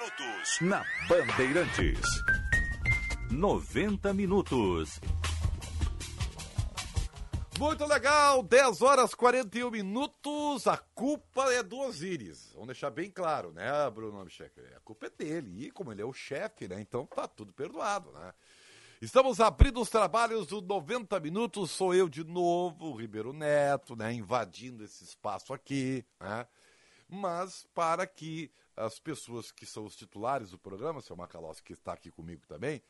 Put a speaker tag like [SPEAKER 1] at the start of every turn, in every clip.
[SPEAKER 1] minutos na Bandeirantes. 90 minutos.
[SPEAKER 2] Muito legal, 10 horas 41 minutos. A culpa é do Osiris. Vamos deixar bem claro, né, Bruno Albuquerque? A culpa é dele. E como ele é o chefe, né? Então tá tudo perdoado, né? Estamos abrindo os trabalhos do 90 minutos. Sou eu de novo, Ribeiro Neto, né? Invadindo esse espaço aqui, né? Mas para que as pessoas que são os titulares do programa, seu Macalossi, que está aqui comigo também,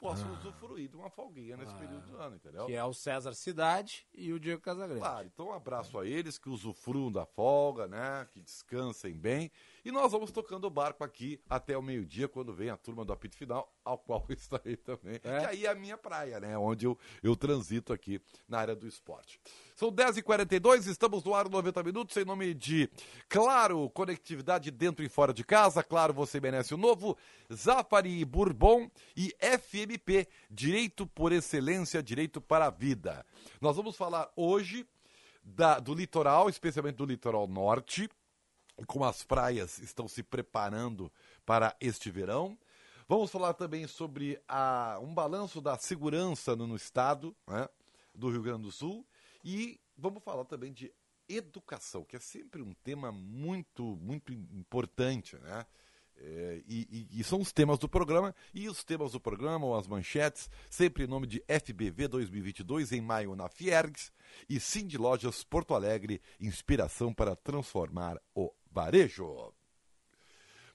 [SPEAKER 2] possam ah. usufruir de uma folguinha nesse ah. período do ano, entendeu?
[SPEAKER 3] Que é o César Cidade e o Diego Casagrande.
[SPEAKER 2] Claro, então um abraço a eles, que usufruam da folga, né? Que descansem bem. E nós vamos tocando o barco aqui até o meio-dia, quando vem a turma do apito final, ao qual eu estarei também. É. E aí é a minha praia, né? Onde eu, eu transito aqui na área do esporte. São 10h42, estamos no ar 90 minutos, em nome de Claro, conectividade dentro e fora de casa. Claro, você merece o novo. Zafari Bourbon e FMP, Direito por Excelência, Direito para a Vida. Nós vamos falar hoje da, do litoral, especialmente do litoral norte como as praias estão se preparando para este verão. Vamos falar também sobre a, um balanço da segurança no, no estado né, do Rio Grande do Sul. E vamos falar também de educação, que é sempre um tema muito, muito importante, né? É, e, e, são os temas do programa. E os temas do programa, ou as manchetes, sempre em nome de FBV 2022, em maio na Fiergs. E de Lojas Porto Alegre, inspiração para transformar o varejo.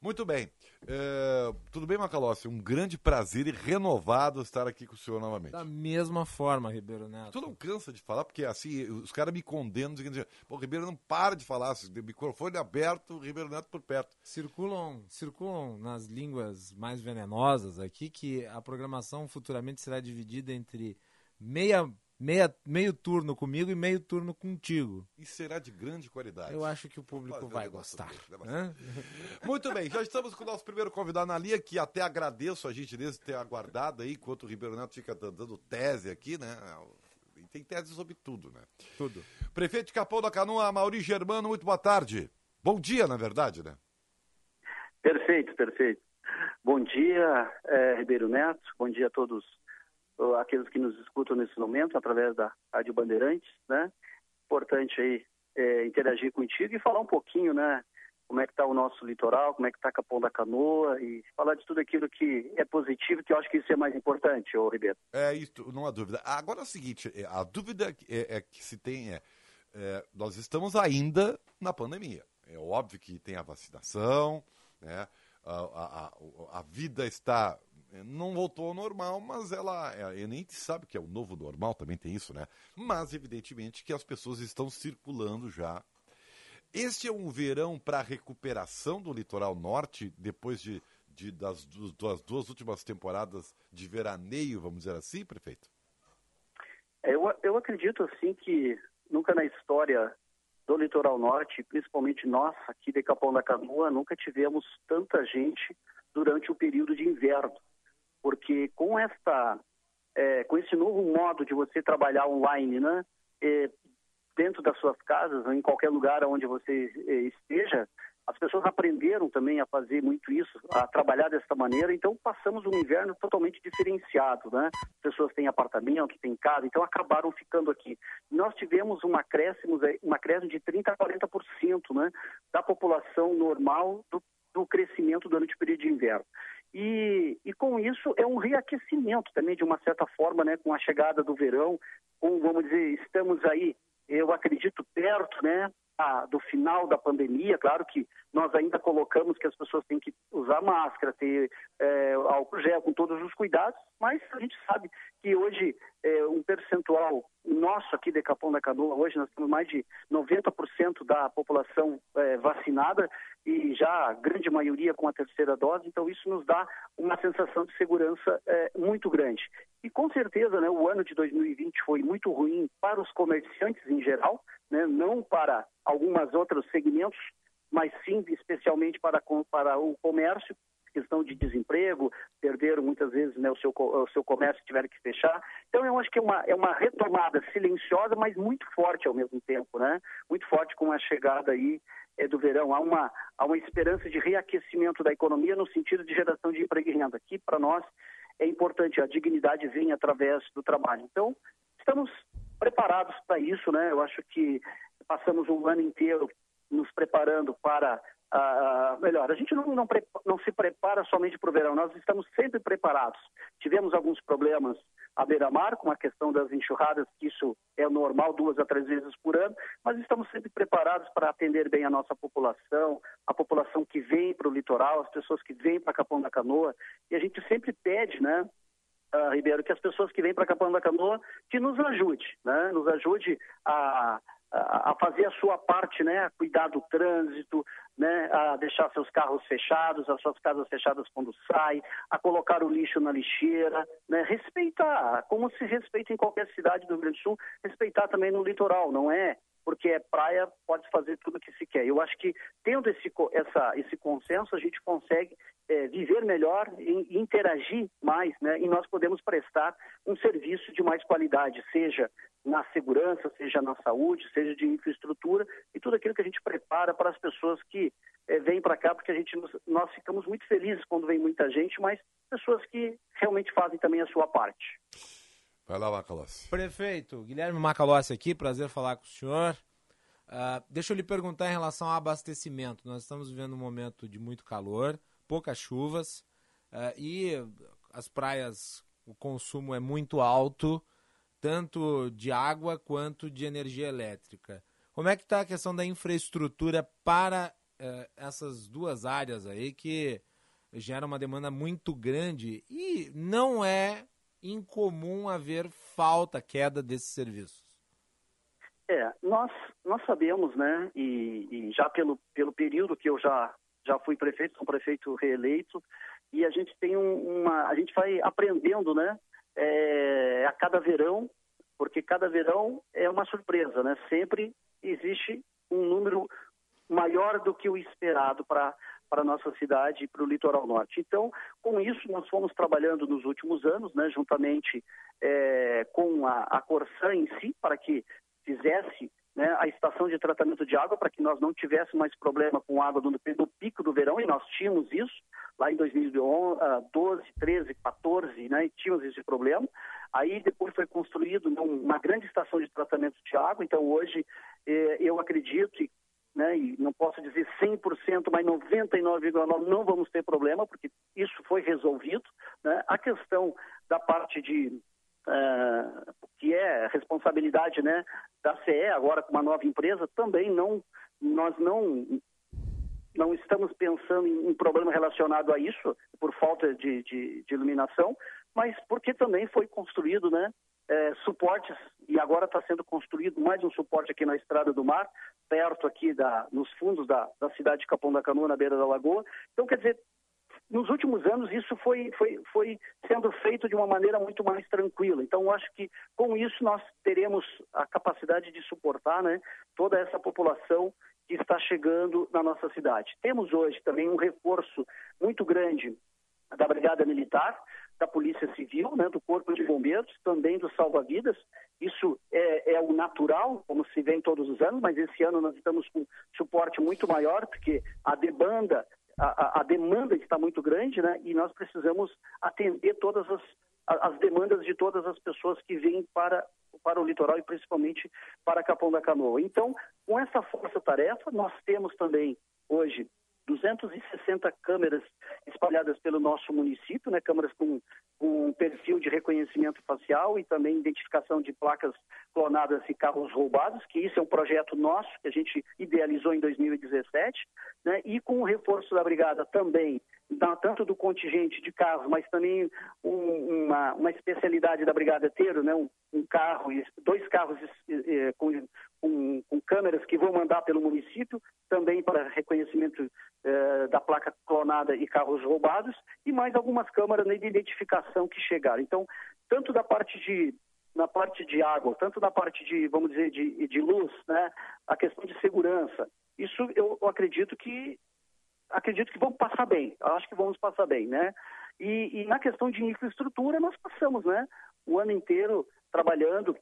[SPEAKER 2] Muito bem. É, tudo bem, Macalossi? Um grande prazer e renovado estar aqui com o senhor novamente.
[SPEAKER 3] Da mesma forma, Ribeiro Neto.
[SPEAKER 2] Tu não cansa de falar, porque assim, os caras me condenam, dizendo, pô, Ribeiro não para de falar, assim, microfone aberto, Ribeiro Neto por perto.
[SPEAKER 3] Circulam, circulam nas línguas mais venenosas aqui que a programação futuramente será dividida entre meia meia, meio turno comigo e meio turno contigo.
[SPEAKER 2] E será de grande qualidade.
[SPEAKER 3] Eu acho que o público vai gostar.
[SPEAKER 2] Muito bem, já estamos com o nosso primeiro convidado na linha, que até agradeço a gentileza de ter aguardado aí, enquanto o Ribeiro Neto fica dando tese aqui, né? E tem tese sobre tudo, né?
[SPEAKER 3] Tudo.
[SPEAKER 2] Prefeito de Capão da Canoa, Mauri Germano, muito boa tarde. Bom dia, na verdade, né?
[SPEAKER 4] Perfeito, perfeito. Bom dia, é, Ribeiro Neto. Bom dia a todos aqueles que nos escutam nesse momento através da Rádio Bandeirantes, né? Importante aí é, interagir contigo e falar um pouquinho, né? Como é que está o nosso litoral, como é que está Capão da Canoa e falar de tudo aquilo que é positivo, que eu acho que isso é mais importante, ô Ribeiro.
[SPEAKER 2] É isso, não há dúvida. Agora é o seguinte, é, a dúvida é, é que se tem é, é, nós estamos ainda na pandemia. É óbvio que tem a vacinação, né? A, a, a, vida está não voltou ao normal, mas ela, é, a nem sabe que é o novo normal, também tem isso, né? Mas evidentemente que as pessoas estão circulando já. Este é um verão para recuperação do litoral norte depois de, de das, das, duas últimas temporadas de veraneio, vamos dizer assim, prefeito?
[SPEAKER 4] É, eu, eu acredito assim que nunca na história do litoral norte, principalmente nós aqui de Capão da Canoa, nunca tivemos tanta gente durante o período de inverno porque com esta é, com esse novo modo de você trabalhar online, né, é, dentro das suas casas, em qualquer lugar onde você é, esteja, as pessoas aprenderam também a fazer muito isso, a trabalhar dessa maneira, então passamos um inverno totalmente diferenciado, né? As pessoas têm apartamento, têm casa, então acabaram ficando aqui. Nós tivemos um acréscimo, uma acréscimo de 30% a 40% né, da população normal do, do crescimento durante o período de inverno. E, e com isso é um reaquecimento também, de uma certa forma, né, com a chegada do verão, com, vamos dizer, estamos aí, eu acredito, perto né, a, do final da pandemia. Claro que nós ainda colocamos que as pessoas têm que usar máscara, ter é, álcool gel, com todos os cuidados, mas a gente sabe que hoje é, um percentual nosso aqui de Capão da Canoa, hoje nós temos mais de 90% da população é, vacinada e já a grande maioria com a terceira dose, então isso nos dá uma sensação de segurança é, muito grande. E com certeza, né, o ano de 2020 foi muito ruim para os comerciantes em geral, né, não para alguns outros segmentos, mas sim especialmente para, para o comércio, questão de desemprego, perderam muitas vezes né, o, seu, o seu comércio, tiveram que fechar. Então eu acho que é uma, é uma retomada silenciosa, mas muito forte ao mesmo tempo, né? Muito forte com a chegada aí é, do verão. Há uma, há uma esperança de reaquecimento da economia no sentido de geração de emprego e renda. Aqui, para nós, é importante, a dignidade vem através do trabalho. Então, estamos preparados para isso, né? Eu acho que passamos um ano inteiro nos preparando para Uh, melhor, a gente não, não, não se prepara somente para o verão, nós estamos sempre preparados. Tivemos alguns problemas à beira-mar, com a questão das enxurradas, que isso é normal duas a três vezes por ano, mas estamos sempre preparados para atender bem a nossa população, a população que vem para o litoral, as pessoas que vêm para Capão da Canoa, e a gente sempre pede, né, uh, Ribeiro, que as pessoas que vêm para Capão da Canoa que nos ajude, né, nos ajude a a fazer a sua parte, né, a cuidar do trânsito, né, a deixar seus carros fechados, as suas casas fechadas quando sai, a colocar o lixo na lixeira, né, respeitar, como se respeita em qualquer cidade do Rio Grande do Sul, respeitar também no litoral, não é porque é praia, pode fazer tudo o que se quer. Eu acho que tendo esse, essa, esse consenso, a gente consegue é, viver melhor e interagir mais, né? E nós podemos prestar um serviço de mais qualidade, seja na segurança, seja na saúde, seja de infraestrutura e tudo aquilo que a gente prepara para as pessoas que é, vêm para cá, porque a gente nós ficamos muito felizes quando vem muita gente, mas pessoas que realmente fazem também a sua parte.
[SPEAKER 2] Vai lá, Macalossi.
[SPEAKER 3] Prefeito, Guilherme Macalossi aqui, prazer falar com o senhor. Uh, deixa eu lhe perguntar em relação ao abastecimento. Nós estamos vivendo um momento de muito calor, poucas chuvas uh, e as praias, o consumo é muito alto, tanto de água quanto de energia elétrica. Como é que está a questão da infraestrutura para uh, essas duas áreas aí que gera uma demanda muito grande e não é incomum haver falta, queda desses serviços?
[SPEAKER 4] É, nós, nós sabemos, né, e, e, já pelo, pelo período que eu já, já fui prefeito, sou prefeito reeleito, e a gente tem um, uma, a gente vai aprendendo, né, é, a cada verão, porque cada verão é uma surpresa, né, sempre existe um número maior do que o esperado para para a nossa cidade e para o litoral norte. Então, com isso, nós fomos trabalhando nos últimos anos, né, juntamente é, com a, a Corsã em si, para que fizesse né, a estação de tratamento de água para que nós não tivéssemos mais problema com água no, no, pico do verão, e nós tínhamos isso lá em 2012, 13, 14, né, tínhamos esse problema. Aí depois foi construído né, uma grande estação de tratamento de água, então hoje eh, eu acredito, e né, e não posso dizer 100%, mas 99,9% não vamos ter problema, porque isso foi resolvido. Né? A questão da parte de, uh, que é responsabilidade né, da CE, agora com uma nova empresa, também não, nós não, não estamos pensando em um problema relacionado a isso, por falta de, de, de iluminação, mas porque também foi construído né, é, suportes, e agora está sendo construído mais um suporte aqui na Estrada do Mar, perto aqui da, nos fundos da, da cidade de Capão da Canoa, na beira da lagoa. Então, quer dizer, nos últimos anos isso foi, foi, foi sendo feito de uma maneira muito mais tranquila. Então, acho que com isso nós teremos a capacidade de suportar né, toda essa população que está chegando na nossa cidade. Temos hoje também um reforço muito grande da Brigada Militar, da Polícia Civil, né, do Corpo de Bombeiros, também do Salva-Vidas. Isso é, é, o natural, como se vê em todos os anos, mas esse ano nós estamos com suporte muito maior, porque a demanda, a, a demanda está muito grande, né, e nós precisamos atender todas as, as demandas de todas as pessoas que vêm para, para o litoral e principalmente para Capão da Canoa. Então, com essa força-tarefa, nós temos também hoje 260 câmeras espalhadas pelo nosso município, né, câmeras com, com perfil de reconhecimento facial e também identificação de placas clonadas e carros roubados, que isso é um projeto nosso que a gente idealizou em 2017, né, e com o reforço da brigada também tanto do contingente de carros, mas também um, uma, uma especialidade da Brigada ter, né, um, um carro, dois carros eh, com, com, com, câmeras que vão mandar pelo município, também para reconhecimento eh, da placa clonada e carros roubados, e mais algumas câmeras de identificação que chegaram. Então, tanto da parte de na parte de água, tanto na parte de, vamos dizer, de, de luz, né, a questão de segurança, isso eu, acredito que acredito que vamos passar bem. Acho que vamos passar bem, né? E, e, na questão de infraestrutura, nós passamos, né? O ano inteiro trabalhando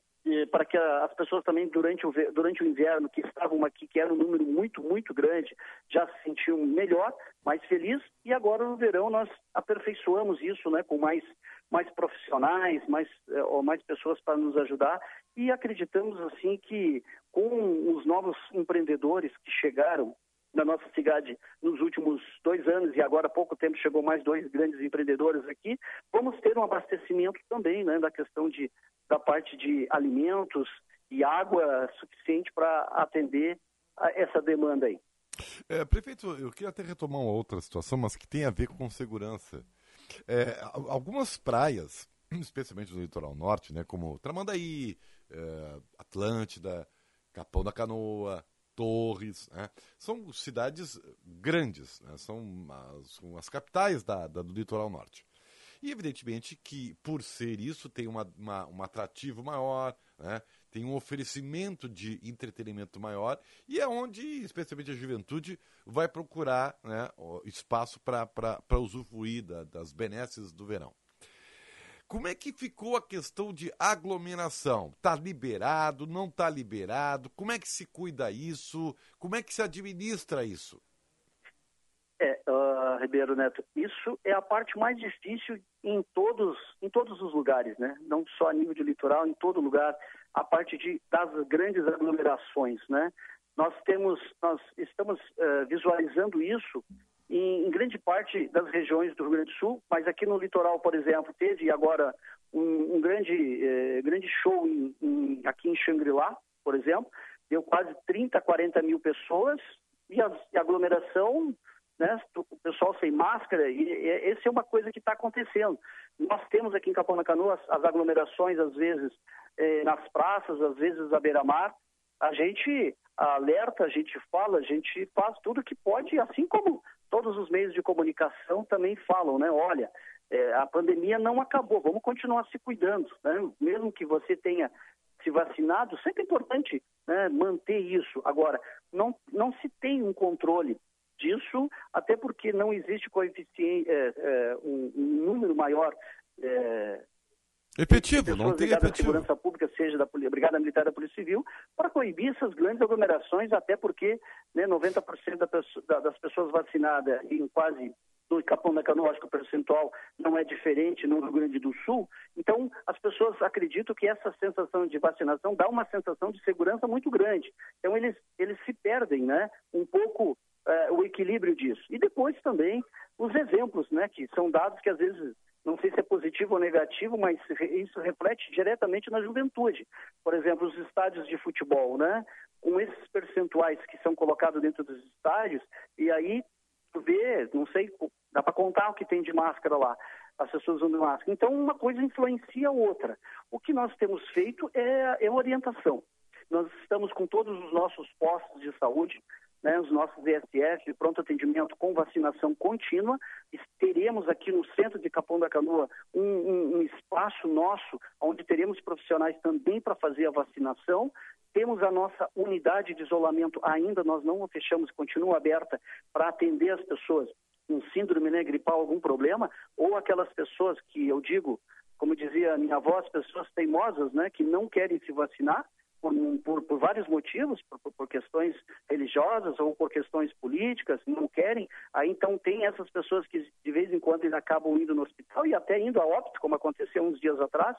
[SPEAKER 4] para que as pessoas também durante o, durante o inverno que estavam aqui, que era um número muito, muito grande, já se sentiam melhor, mais feliz, e agora no verão nós aperfeiçoamos isso, né, com mais, mais profissionais, mais, eh, ou mais pessoas para nos ajudar, e acreditamos assim que com os novos empreendedores que chegaram na nossa cidade nos últimos dois anos e agora há pouco tempo chegou mais dois grandes empreendedores aqui, vamos ter um abastecimento também, né, da questão de da parte de alimentos e água suficiente para atender essa demanda aí.
[SPEAKER 2] É, prefeito, eu queria até retomar uma outra situação, mas que tem a ver com segurança. É, algumas praias, especialmente no litoral norte, né, como Tramandaí, é, Atlântida, Capão da Canoa, Torres, né? são cidades grandes, né? são, as, são, as, capitais da, da, do litoral norte. E evidentemente que, por ser isso, tem uma, uma, um atrativo maior, né? tem um oferecimento de entretenimento maior, e é onde, especialmente a juventude, vai procurar né, espaço para usufruir da, das benesses do verão. Como é que ficou a questão de aglomeração? Está liberado, não está liberado? Como é que se cuida isso? Como é que se administra isso?
[SPEAKER 4] É, uh, Ribeiro Neto, isso é a parte mais difícil em todos, em todos os lugares, né? Não só a nível de litoral, em todo lugar, a parte de, das grandes aglomerações, né? Nós temos, nós estamos uh, visualizando isso em, em, grande parte das regiões do Rio Grande do Sul, mas aqui no litoral, por exemplo, teve agora um, um grande, eh, grande show em, em, aqui em Xangri-Lá, por exemplo, deu quase 30, 40 mil pessoas e a, aglomeração, né, o pessoal sem máscara, e, e essa é uma coisa que está acontecendo. Nós temos aqui em Capão da Canoa as, as aglomerações, às vezes, eh, nas praças, às vezes à beira-mar, a gente alerta, a gente fala, a gente faz tudo que pode, assim como todos os meios de comunicação também falam, né? Olha, é, a pandemia não acabou, vamos continuar se cuidando, né? Mesmo que você tenha se vacinado, sempre é importante né, manter isso. Agora, não, não se tem um controle disso, até porque não existe coeficiente, é, é, um, um, número maior é,
[SPEAKER 2] Efetivo, não tem efetivo.
[SPEAKER 4] segurança pública, seja da Brigada Militar da Polícia Civil, para coibir essas grandes aglomerações, até porque né, 90% da da, das pessoas vacinadas em quase no Capão da Canoa, acho que o percentual não é diferente no Rio Grande do Sul. Então, as pessoas acreditam que essa sensação de vacinação dá uma sensação de segurança muito grande. Então, eles, eles se perdem, né? Um pouco é, o equilíbrio disso. E depois também os exemplos, né? Que são dados que às vezes não sei se é positivo ou negativo, mas isso reflete diretamente na juventude. Por exemplo, os estádios de futebol, né? Com esses percentuais que são colocados dentro dos estádios, e aí tu vê, não sei, dá para contar o que tem de máscara lá, as pessoas usando máscara. Então, uma coisa influencia a outra. O que nós temos feito é, é orientação. Nós estamos com todos os nossos postos de saúde né, os nossos ESF de pronto atendimento com vacinação contínua. Teremos aqui no centro de Capão da Canoa um, um, um espaço nosso, onde teremos profissionais também para fazer a vacinação. Temos a nossa unidade de isolamento ainda, nós não fechamos, continua aberta para atender as pessoas com síndrome né, gripal, algum problema, ou aquelas pessoas que eu digo, como dizia minha avó, as pessoas teimosas, né, que não querem se vacinar, por, por, por vários motivos, por, por, questões religiosas ou por questões políticas, não querem, aí então tem essas pessoas que de vez em quando eles acabam indo no hospital e até indo a óbito, como aconteceu uns dias atrás.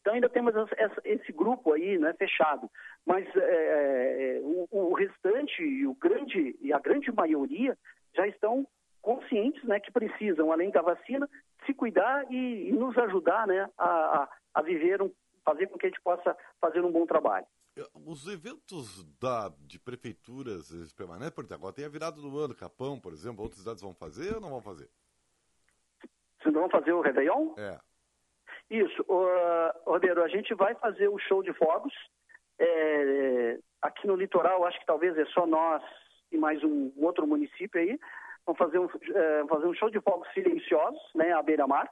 [SPEAKER 4] Então ainda temos essa, esse grupo aí, né, fechado. Mas é, é, o, o restante e o grande e a grande maioria já estão conscientes, né, que precisam, além da vacina, se cuidar e, e nos ajudar, né, a, a, a viver um fazer com que a gente possa fazer um bom trabalho.
[SPEAKER 2] Os eventos da, de prefeituras permanentes, por exemplo, agora tem a virada do ano, Capão, por exemplo, outras cidades vão fazer ou não vão fazer?
[SPEAKER 4] Vocês não vão fazer o Réveillon?
[SPEAKER 2] É.
[SPEAKER 4] Isso. Uh, Rodeiro, a gente vai fazer o show de fogos. É, aqui no litoral, acho que talvez é só nós e mais um, um outro município aí. Vamos fazer um, é, fazer um show de fogos silenciosos, né, à beira-mar.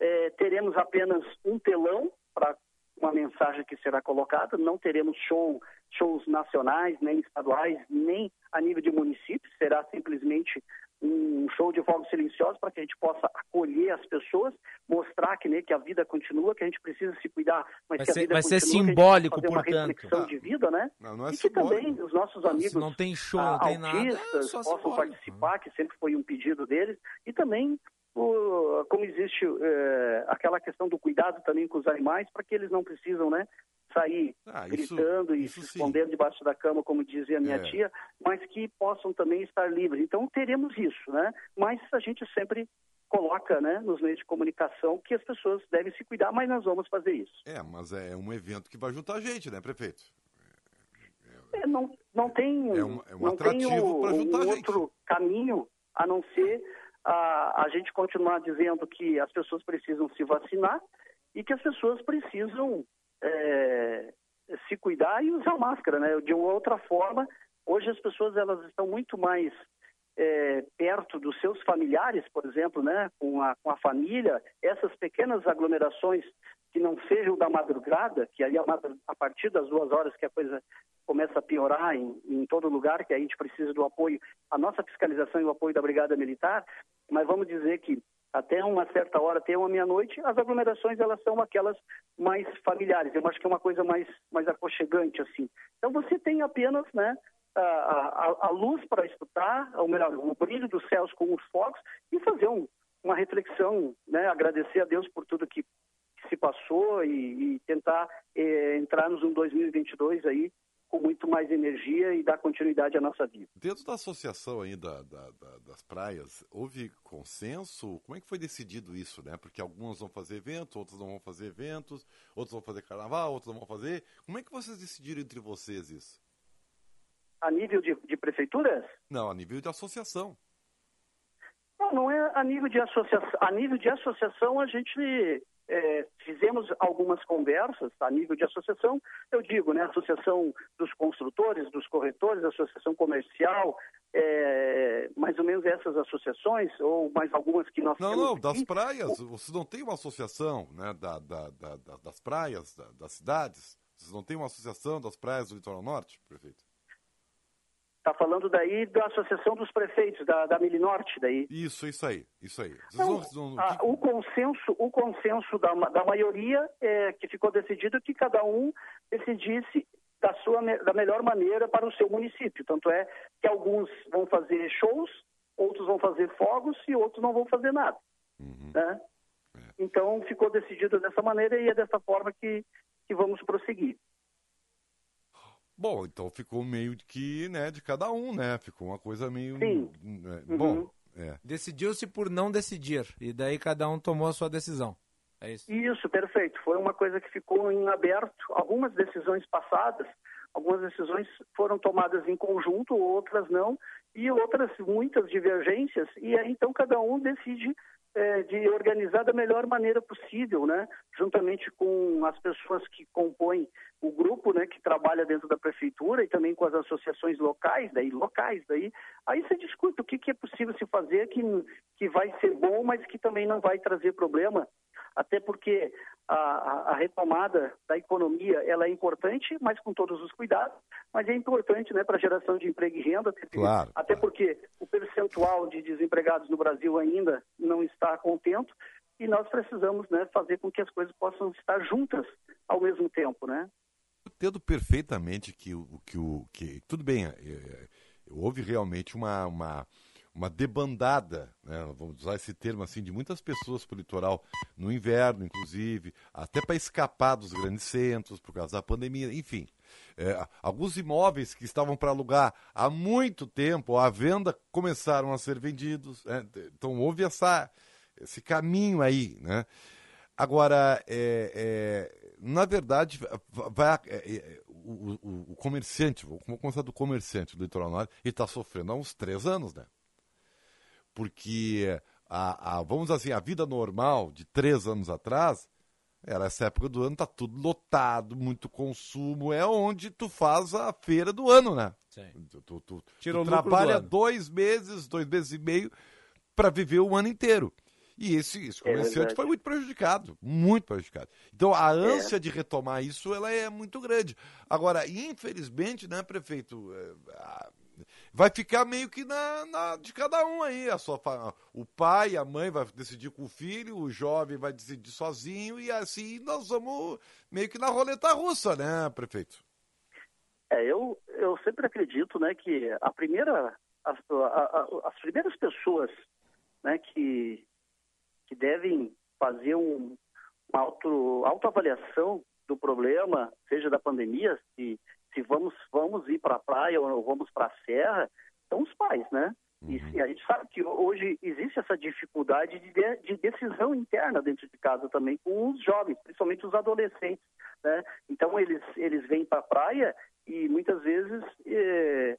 [SPEAKER 4] É, teremos apenas um telão para uma mensagem que será colocada. Não teremos show, shows nacionais, nem estaduais, nem a nível de município. Será simplesmente um show de fogos silenciosos para que a gente possa acolher as pessoas, mostrar que, né, que a vida continua, que a gente precisa se cuidar, mas
[SPEAKER 3] vai
[SPEAKER 4] que
[SPEAKER 3] ser,
[SPEAKER 4] a vida
[SPEAKER 3] vai
[SPEAKER 4] continua,
[SPEAKER 3] ser simbólico,
[SPEAKER 4] fazer uma
[SPEAKER 3] portanto.
[SPEAKER 4] reflexão de vida, né?
[SPEAKER 2] Não, não é
[SPEAKER 4] e que também os nossos amigos
[SPEAKER 3] Se não tem show,
[SPEAKER 4] ah,
[SPEAKER 3] não tem nada, é
[SPEAKER 4] possam
[SPEAKER 3] simbólico.
[SPEAKER 4] participar, que sempre foi um pedido deles, e também o- como existe eh, aquela questão do cuidado também com os animais, para que eles não precisam, né, sair
[SPEAKER 2] Ah, isso-
[SPEAKER 4] gritando e se
[SPEAKER 2] sim.
[SPEAKER 4] escondendo debaixo da cama, como dizia a minha
[SPEAKER 2] É.
[SPEAKER 4] tia, mas que possam também estar livres. Então teremos isso, né? Mas a gente sempre coloca, né, nos meios de comunicação que as pessoas devem se cuidar, mas nós vamos fazer isso.
[SPEAKER 2] É, mas é um evento que vai juntar gente, né, prefeito?
[SPEAKER 4] É, não, não tem,
[SPEAKER 2] É um- é um
[SPEAKER 4] não tem o- um outro caminho a não ser a, a gente continuar dizendo que as pessoas precisam se vacinar e que as pessoas precisam é, se cuidar e usar máscara, né? De uma outra forma, hoje as pessoas elas estão muito mais é, perto dos seus familiares, por exemplo, né? Com a, com a família, essas pequenas aglomerações que não sejam da madrugada, que aí a, madru- a partir das duas horas que a coisa começa a piorar em, em todo lugar, que a gente precisa do apoio, a nossa fiscalização e o apoio da Brigada Militar, mas vamos dizer que até uma certa hora, até uma meia-noite, as aglomerações elas são aquelas mais familiares. Eu acho que é uma coisa mais, mais aconchegante, assim. Então você tem apenas, né, a, a, luz para escutar, ou melhor, o brilho dos céus com os fogos e fazer um, uma reflexão, né, agradecer a Deus por tudo que, que se passou e, e tentar eh, entrarmos em 2022 aí com muito mais energia e dar continuidade à nossa vida.
[SPEAKER 2] Dentro da associação aí da- da- das praias, houve consenso? Como é que foi decidido isso, né? Porque algumas vão fazer eventos, outras não vão fazer eventos, outros vão fazer carnaval, outros não vão fazer. Como é que vocês decidiram entre vocês isso?
[SPEAKER 4] A nível de, de prefeituras,
[SPEAKER 2] Não, a nível de associação.
[SPEAKER 4] Não, não é a nível de associação. A nível de associação, a gente é, fizemos algumas conversas a nível de associação. Eu digo, né, associação dos construtores, dos corretores, associação comercial, é, mais ou menos essas associações ou mais algumas que nós
[SPEAKER 2] Não,
[SPEAKER 4] temos
[SPEAKER 2] não, das praias. Vocês não têm uma associação né, da, da- da- da- das praias, da- das cidades? Vocês não têm uma associação das praias do litoral norte, prefeito?
[SPEAKER 4] Está falando daí da associação dos prefeitos da, da Milinorte, daí.
[SPEAKER 2] Isso, isso aí, isso aí. Vocês
[SPEAKER 4] Não,
[SPEAKER 2] não- não-
[SPEAKER 4] a- o consenso, o consenso da, da maioria é que ficou decidido que cada um decidisse da sua da melhor maneira para o seu município. Tanto é que alguns vão fazer shows, outros vão fazer fogos e outros não vão fazer nada.
[SPEAKER 2] Uhum.
[SPEAKER 4] né?
[SPEAKER 2] É.
[SPEAKER 4] Então ficou decidido dessa maneira e é dessa forma que, que vamos prosseguir.
[SPEAKER 2] Bom, então ficou meio que, né, de cada um, né? Ficou uma coisa meio.
[SPEAKER 4] Sim.
[SPEAKER 2] né,
[SPEAKER 4] Uhum.
[SPEAKER 2] Bom, é.
[SPEAKER 3] Decidiu-se por não decidir. E daí cada um tomou a sua decisão. É isso.
[SPEAKER 4] Isso, perfeito. Foi uma coisa que ficou em aberto. Algumas decisões passadas, algumas decisões foram tomadas em conjunto, outras não, e outras muitas divergências. E aí então cada um decide eh, de organizar da melhor maneira possível, né? Juntamente com as pessoas que compõem o grupo, né? Que trabalha dentro da prefeitura e também com as associações locais, daí locais, daí aí você discute o que, que é possível se fazer que que vai ser bom, mas que também não vai trazer problema até porque a, a- retomada da economia ela é importante, mas com todos os cuidados, mas é importante né, para a geração de emprego e renda, até,
[SPEAKER 2] Claro,
[SPEAKER 4] até
[SPEAKER 2] claro.
[SPEAKER 4] porque o percentual de desempregados no Brasil ainda não está contento e nós precisamos né, fazer com que as coisas possam estar juntas ao mesmo tempo, né?
[SPEAKER 2] Entendo perfeitamente que o que o que tudo bem, é, é, houve realmente uma, uma uma debandada, né, vamos usar esse termo assim, de muitas pessoas para o litoral no inverno, inclusive, até para escapar dos grandes centros por causa da pandemia, enfim. É, alguns imóveis que estavam para alugar há muito tempo, à venda, começaram a ser vendidos. né, então houve essa, esse caminho aí, né? Agora, é, é, na verdade, vai, é, é, o, o- o comerciante, vamos começar do comerciante do litoral norte, ele está sofrendo há uns três anos, né? Porque, a, a- vamos dizer assim, a vida normal de três anos atrás, era essa época do ano, tá tudo lotado, muito consumo, é onde tu faz a feira do ano, né?
[SPEAKER 3] Sim.
[SPEAKER 2] Tu, tu, tu- tu
[SPEAKER 3] do
[SPEAKER 2] trabalha
[SPEAKER 3] ano.
[SPEAKER 2] dois meses, dois meses e meio para viver o ano inteiro. E esse, esse é comerciante é foi muito prejudicado, muito prejudicado. Então a é. ânsia é. de retomar isso ela é muito grande. Agora, infelizmente, né, prefeito, é, vai ficar meio que na, na, de cada um aí. A sua, o pai, a mãe vai decidir com o filho, o jovem vai decidir sozinho e assim nós vamos meio que na roleta russa, né, prefeito?
[SPEAKER 4] É, eu, eu sempre acredito, né, que a primeira, as, a, a, as primeiras pessoas, né, que, que devem fazer um, uma auto, autoavaliação do problema, seja da pandemia, se se vamos, vamos ir para a praia ou vamos para a serra, são os pais, né? E uhum. a gente sabe que hoje existe essa dificuldade de, de, decisão interna dentro de casa também com os jovens, principalmente os adolescentes. Né? Então eles, eles vêm para a praia e muitas vezes é,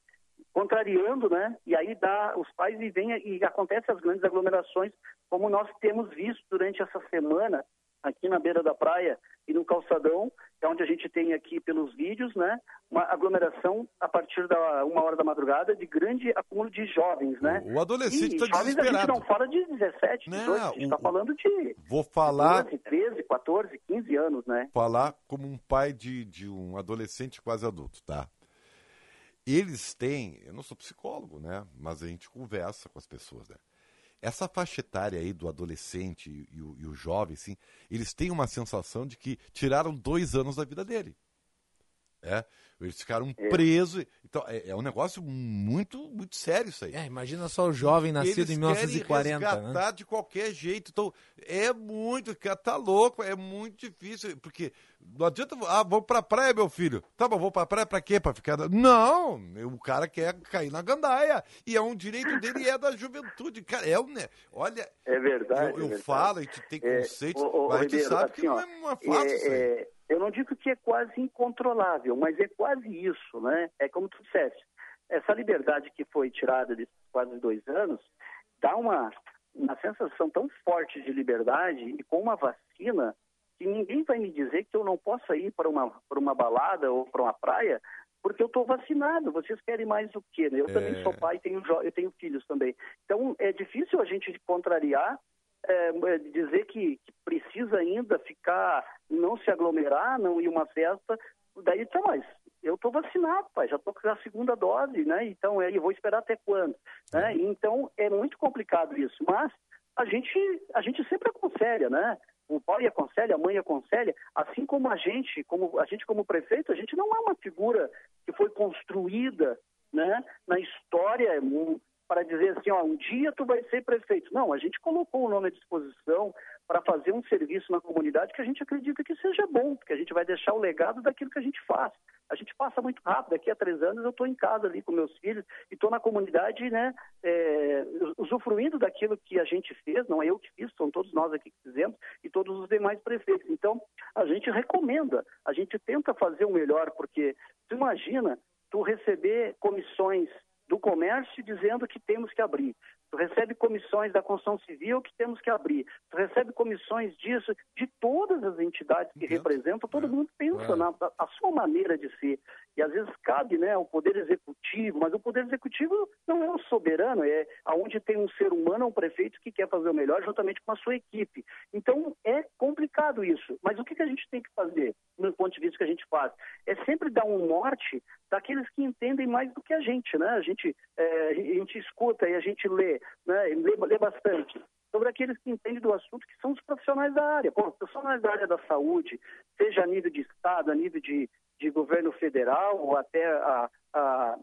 [SPEAKER 4] contrariando, né? E aí dá os pais e vem e acontece as grandes aglomerações, como nós temos visto durante essa semana aqui na beira da praia e no calçadão, é onde a gente tem aqui pelos vídeos, né, uma aglomeração a partir da uma hora da madrugada de grande acúmulo de jovens, né?
[SPEAKER 2] O adolescente está desesperado.
[SPEAKER 4] a gente não fala de 17, 18, não, a gente está falando de
[SPEAKER 2] vou falar
[SPEAKER 4] 12, 13, 14, 15 anos, né?
[SPEAKER 2] Falar como um pai de, de um adolescente quase adulto, tá? Eles têm, eu não sou psicólogo, né? Mas a gente conversa com as pessoas, né? essa faixa etária aí do adolescente e, e, o, e o jovem, assim, eles têm uma sensação de que tiraram dois anos da vida dele. É, eles ficaram é. presos. Então, é, é, um negócio muito, muito sério isso aí.
[SPEAKER 3] É, imagina só o jovem nascido eles em 1940.
[SPEAKER 2] resgatar
[SPEAKER 3] né?
[SPEAKER 2] de qualquer jeito. Então, é muito, tá louco, é muito difícil. Porque não adianta, ah, vou pra praia, meu filho. Tá bom, vou pra praia pra quê? Pra ficar. Não! O cara quer cair na gandaia. E é um direito dele e é da juventude. Cara, é um. Né? Olha.
[SPEAKER 4] É verdade.
[SPEAKER 2] Eu, eu
[SPEAKER 4] é verdade.
[SPEAKER 2] falo, a gente tem conceitos, é, o, o, mas a gente Ribeiro, sabe assim, que ó, não é uma fácil é, isso aí.
[SPEAKER 4] Eu não digo que é quase incontrolável, mas é quase isso, né? É como tu disseste, essa liberdade que foi tirada desses quase dois anos dá uma, uma sensação tão forte de liberdade e com uma vacina que ninguém vai me dizer que eu não possa ir para uma, para uma balada ou para uma praia porque eu estou vacinado. Vocês querem mais o quê? Né? Eu é... também sou pai, tenho, eu tenho filhos também. Então é difícil a gente contrariar é, é, dizer que, que, precisa ainda ficar, não se aglomerar, não ir uma festa, daí tá mais. Eu estou vacinado, pai, já estou com a segunda dose, né? Então, é, eu vou esperar até quando? Né? Uhum. Então, é muito complicado isso. Mas a gente, a gente sempre aconselha, né? O pai aconselha, a mãe aconselha, assim como a gente, como a gente como prefeito, a gente não é uma figura que foi construída, né, na história para dizer assim, ó, um dia tu vai ser prefeito. Não, a gente colocou o nome à disposição para fazer um serviço na comunidade que a gente acredita que seja bom, porque a gente vai deixar o legado daquilo que a gente faz. A gente passa muito rápido, daqui a três anos eu estou em casa ali com meus filhos e estou na comunidade, né, é, usufruindo daquilo que a gente fez, não é eu que fiz, são todos nós aqui que fizemos e todos os demais prefeitos. Então, a gente recomenda, a gente tenta fazer o melhor, porque tu imagina tu receber comissões do comércio dizendo que temos que abrir. Tu recebe comissões da construção civil que temos que abrir. Tu recebe comissões disso, de todas as entidades que Entendo. representam, todo é. mundo pensa é. na a sua maneira de ser. E às vezes cabe né, o poder executivo, mas o poder executivo não é o soberano, é aonde tem um ser humano, um prefeito que quer fazer o melhor juntamente com a sua equipe. Então é complicado isso. Mas o que, que a gente tem que fazer, no ponto de vista que a gente faz? É sempre dar um norte daqueles que entendem mais do que a gente, né? A gente, é, a gente escuta e a gente lê, né? Lê, lê bastante sobre aqueles que entendem do assunto, que são os profissionais da área. Bom, profissionais da área da saúde, seja a nível de Estado, a nível de, de governo federal ou até a, a,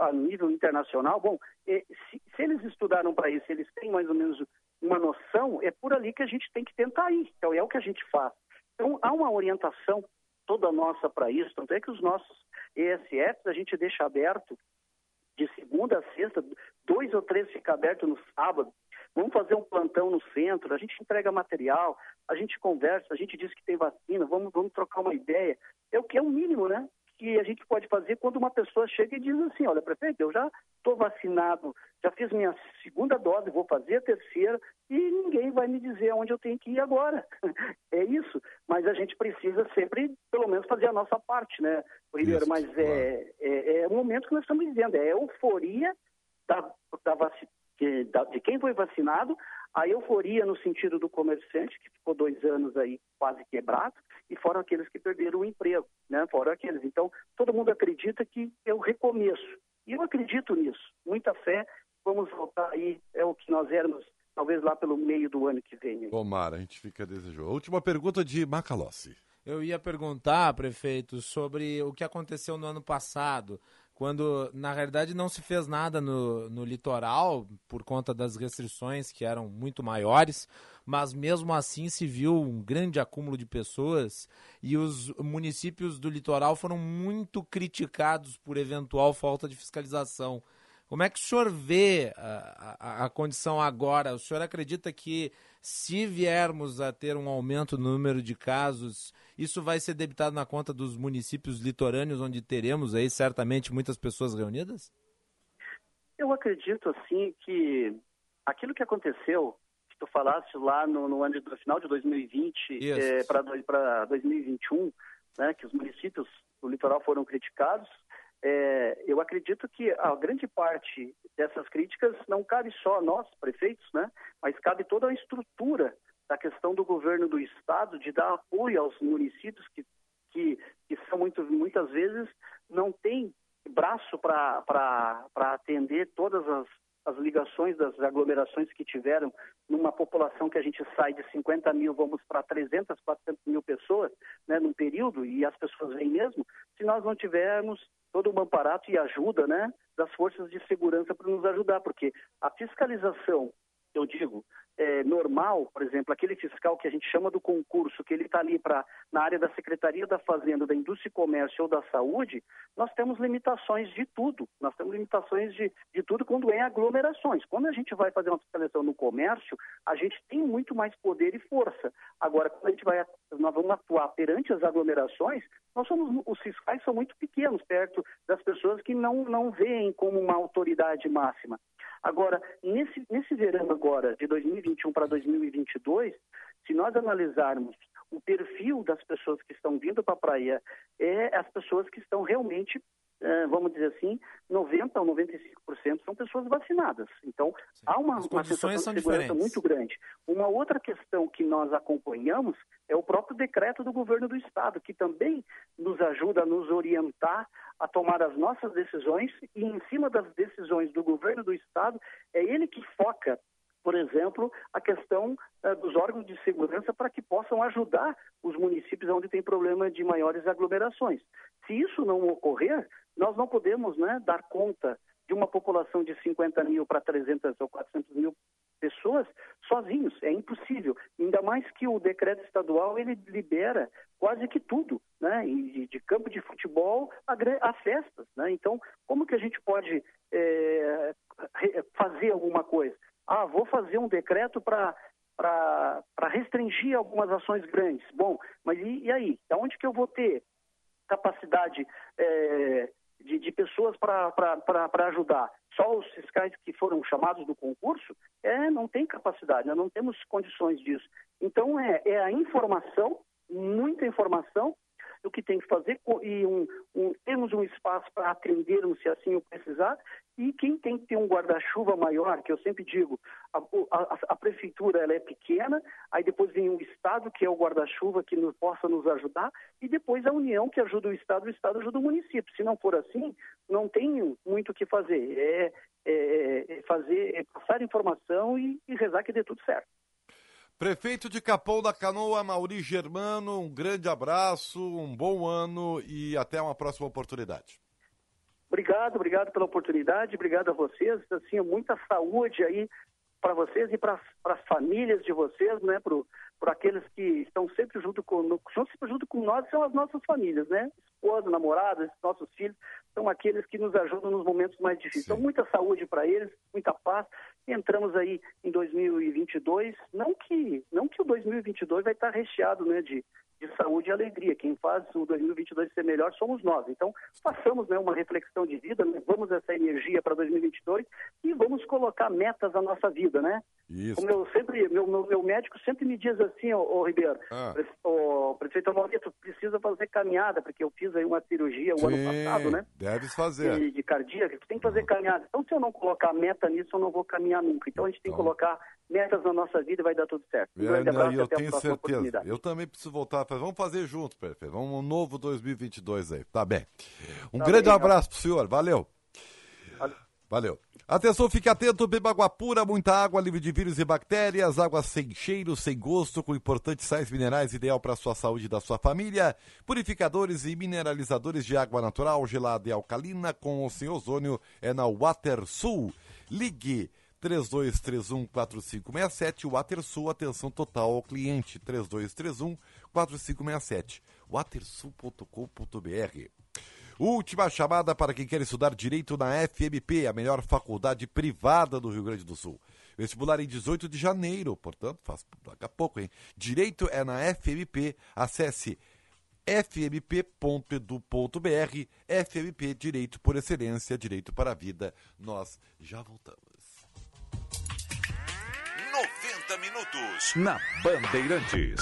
[SPEAKER 4] a nível internacional, bom, se, se eles estudaram para isso, eles têm mais ou menos uma noção, é por ali que a gente tem que tentar ir, então é o que a gente faz. Então, há uma orientação toda nossa para isso, tanto é que os nossos ESFs a gente deixa aberto de segunda a sexta, dois ou três fica aberto no sábado. Vamos fazer um plantão no centro, a gente entrega material, a gente conversa, a gente diz que tem vacina, vamos, vamos trocar uma ideia. É o que é o mínimo, né? Que a gente pode fazer quando uma pessoa chega e diz assim, olha, prefeito, eu já estou vacinado, já fiz minha segunda dose, vou fazer a terceira e ninguém vai me dizer aonde eu tenho que ir agora. é isso. Mas a gente precisa sempre, pelo menos, fazer a nossa parte, né, Ribeiro? Mas é, é, é, o momento que nós estamos vivendo, é a euforia da, da, de quem foi vacinado A euforia no sentido do comerciante, que ficou dois anos aí quase quebrado, e fora aqueles que perderam o emprego, né? Fora aqueles. Então, todo mundo acredita que é o recomeço. E eu acredito nisso. Muita fé. Vamos voltar aí, é o que nós éramos, talvez lá pelo meio do ano que vem.
[SPEAKER 2] Tomara, a gente fica desejoso. Última pergunta de Macalossi.
[SPEAKER 3] Eu ia perguntar, prefeito, sobre o que aconteceu no ano passado quando na realidade não se fez nada no, no litoral por conta das restrições que eram muito maiores, mas mesmo assim se viu um grande acúmulo de pessoas e os municípios do litoral foram muito criticados por eventual falta de fiscalização. Como é que o senhor vê a, a, a, condição agora? O senhor acredita que se viermos a ter um aumento no número de casos, isso vai ser debitado na conta dos municípios litorâneos, onde teremos aí certamente muitas pessoas reunidas?
[SPEAKER 4] Eu acredito, assim, que aquilo que aconteceu, tu falaste lá no, no ano de, no final de 2020 é, para 2021, né, que os municípios do litoral foram criticados, é, eu acredito que a grande parte dessas críticas não cabe só a nós, prefeitos, né? mas cabe toda a estrutura da questão do governo do Estado de dar apoio aos municípios que, que, que são muito, muitas vezes não têm braço para atender todas as, as ligações das aglomerações que tiveram numa população que a gente sai de 50 mil, vamos para 300, 400 mil pessoas, né, num período, e as pessoas vêm mesmo, se nós não tivermos todo o amparato e ajuda né, das forças de segurança para nos ajudar, porque a fiscalização, eu digo, é, normal, por exemplo, aquele fiscal que a gente chama do concurso, que ele está ali para na área da Secretaria da Fazenda, da Indústria e Comércio ou da Saúde, nós temos limitações de tudo. Nós temos limitações de, de tudo quando é aglomerações. Quando a gente vai fazer uma fiscalização no comércio, a gente tem muito mais poder e força. Agora, quando a gente vai, nós vamos atuar perante as aglomerações, nós somos, os fiscais são muito pequenos perto das pessoas que não, não veem como uma autoridade máxima. Agora, nesse, nesse verão agora, de 2021 para 2022, se nós analisarmos o perfil das pessoas que estão vindo para a praia, é as pessoas que estão realmente vamos dizer assim, 90% ou 95% são pessoas vacinadas. Então, Sim. há uma, uma sensação de segurança diferentes. muito grande. Uma outra questão que nós acompanhamos é o próprio decreto do governo do Estado, que também nos ajuda a nos orientar a tomar as nossas decisões e, em cima das decisões do governo do Estado, é ele que foca por exemplo, a questão uh, dos órgãos de segurança para que possam ajudar os municípios onde tem problema de maiores aglomerações. Se isso não ocorrer, nós não podemos né, dar conta de uma população de 50 mil para 300 ou 400 mil pessoas sozinhos. É impossível. Ainda mais que o decreto estadual ele libera quase que tudo, né? De, de campo de futebol a, a, festas, né? Então, como que a gente pode é, fazer alguma coisa? Ah, vou fazer um decreto para para restringir algumas ações grandes. Bom, mas e, e aí? Da onde que eu vou ter capacidade é, de, de, pessoas para ajudar? Só os fiscais que foram chamados do concurso? É, não tem capacidade, nós não temos condições disso. Então, é, é a informação, muita informação, o que tem que fazer e um, um, temos um espaço para atendermos se assim o precisar e quem tem que ter um guarda-chuva maior, que eu sempre digo, a, a, a, prefeitura ela é pequena, aí depois vem o Estado, que é o guarda-chuva que nos, possa nos ajudar, e depois a União, que ajuda o Estado, o Estado ajuda o município. Se não for assim, não tem muito o que fazer. É, é, é fazer, é passar informação e, e rezar que dê tudo certo.
[SPEAKER 2] Prefeito de Capão da Canoa, Mauri Germano, um grande abraço, um bom ano e até uma próxima oportunidade.
[SPEAKER 4] Obrigado, obrigado pela oportunidade, obrigado a vocês. Assim, muita saúde aí para vocês e para as famílias de vocês, né? Para aqueles que estão sempre junto com, sempre junto com nós, são as nossas famílias, né? Esposa, namoradas, nossos filhos, são aqueles que nos ajudam nos momentos mais difíceis. Sim. Então, muita saúde para eles, muita paz. Entramos aí em 2022, não que, não que o 2022 vai estar recheado, né, de de saúde e alegria. Quem faz o 2022 ser melhor somos nós. Então, façamos né, uma reflexão de vida, levamos essa energia para 2022 e vamos colocar metas à nossa vida, né? Isso. Como eu sempre, meu, meu, meu médico sempre me diz assim, ô, ô Ribeiro, ah. o prefeito Amorito, precisa fazer caminhada, porque eu fiz aí uma cirurgia o Sim, ano passado, né?
[SPEAKER 2] Deve fazer.
[SPEAKER 4] De, de cardíaca, tu tem que fazer caminhada. Então, se eu não colocar meta nisso, eu não vou caminhar nunca. Então, a gente tem então. que colocar metas na nossa vida e vai dar tudo certo. Um grande abraço
[SPEAKER 2] eu
[SPEAKER 4] até a
[SPEAKER 2] tenho
[SPEAKER 4] próxima
[SPEAKER 2] certeza. Eu também preciso voltar. Vamos fazer juntos, perfeito. Vamos um novo 2022 aí. Tá bem. Um
[SPEAKER 4] Tá
[SPEAKER 2] grande
[SPEAKER 4] bem,
[SPEAKER 2] abraço pro senhor. Valeu.
[SPEAKER 4] Valeu.
[SPEAKER 2] Valeu. Atenção, fique atento, beba água pura, muita água, livre de vírus e bactérias, água sem cheiro, sem gosto, com importantes sais minerais, ideal para a sua saúde e da sua família. Purificadores e mineralizadores de água natural, gelada e alcalina, com ou sem ozônio, é na WaterSul. Ligue 3231-4567, WaterSul, atenção total ao cliente, 3231-4567, watersul.com.br. Última chamada para quem quer estudar Direito na FMP, a melhor faculdade privada do Rio Grande do Sul. Vestibular em 18 de janeiro, portanto, faz daqui a pouco, hein? Direito é na FMP, acesse fmp.edu.br, FMP Direito por Excelência, Direito para a Vida. Nós já voltamos.
[SPEAKER 1] Minutos na Bandeirantes.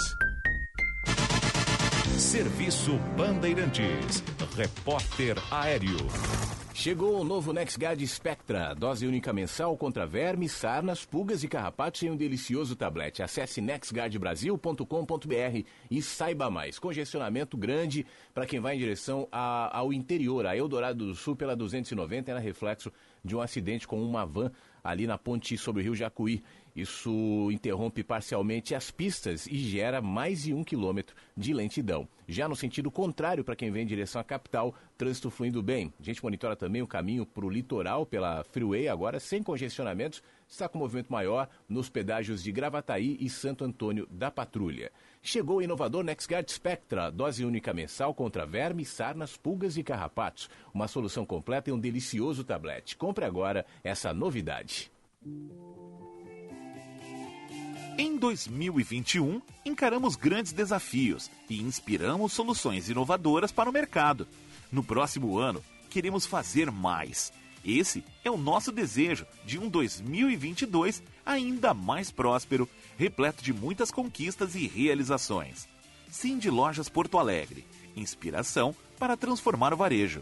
[SPEAKER 1] Serviço Bandeirantes. Repórter Aéreo.
[SPEAKER 5] Chegou o novo NexGuard Spectra, dose única mensal contra vermes, sarnas, pulgas e carrapatos em um delicioso tablete. Acesse nexguardbrasil.com.br e saiba mais. Congestionamento grande para quem vai em direção a- ao interior, a Eldorado do Sul, pela 290, era reflexo de um acidente com uma van ali na ponte sobre o rio Jacuí. Isso interrompe parcialmente as pistas e gera mais de um quilômetro de lentidão. Já no sentido contrário, para quem vem em direção à capital, trânsito fluindo bem. A gente monitora também o caminho para o litoral pela Freeway, agora sem congestionamentos, está com movimento maior nos pedágios de Gravataí e Santo Antônio da Patrulha. Chegou o inovador NexGuard Spectra, dose única mensal contra vermes, sarnas, pulgas e carrapatos. Uma solução completa e um delicioso tablete. Compre agora essa novidade.
[SPEAKER 1] Em 2021, encaramos grandes desafios e inspiramos soluções inovadoras para o mercado. No próximo ano, queremos fazer mais. Esse é o nosso desejo de um 2022 ainda mais próspero, repleto de muitas conquistas e realizações. Sim de Lojas Porto Alegre. Inspiração para transformar o varejo.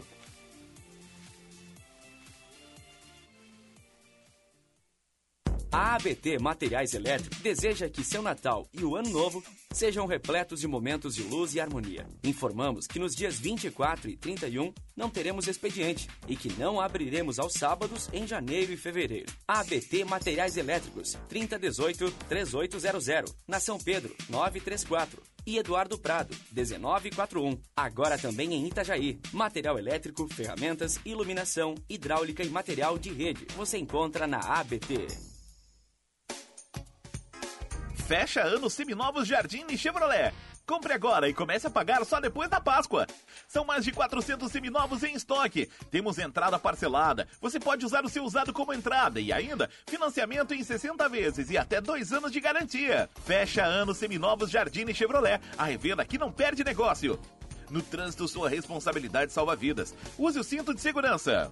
[SPEAKER 6] ABT Materiais Elétricos deseja que seu Natal e o Ano Novo sejam repletos de momentos de luz e harmonia. Informamos que nos dias 24 e 31 não teremos expediente e que não abriremos aos sábados em janeiro e fevereiro. ABT Materiais Elétricos 3018-3800, na São Pedro 934 e Eduardo Prado 1941. Agora também em Itajaí. Material elétrico, ferramentas, iluminação, hidráulica e material de rede. Você encontra na ABT.
[SPEAKER 7] Fecha ano seminovos Jardine Chevrolet. Compre agora e comece a pagar só depois da Páscoa. São mais de 400 seminovos em estoque. Temos entrada parcelada. Você pode usar o seu usado como entrada e ainda financiamento em 60 vezes e até dois anos de garantia. Fecha ano seminovos Jardine Chevrolet. A revenda que não perde negócio. No trânsito, sua responsabilidade salva vidas. Use o cinto de segurança.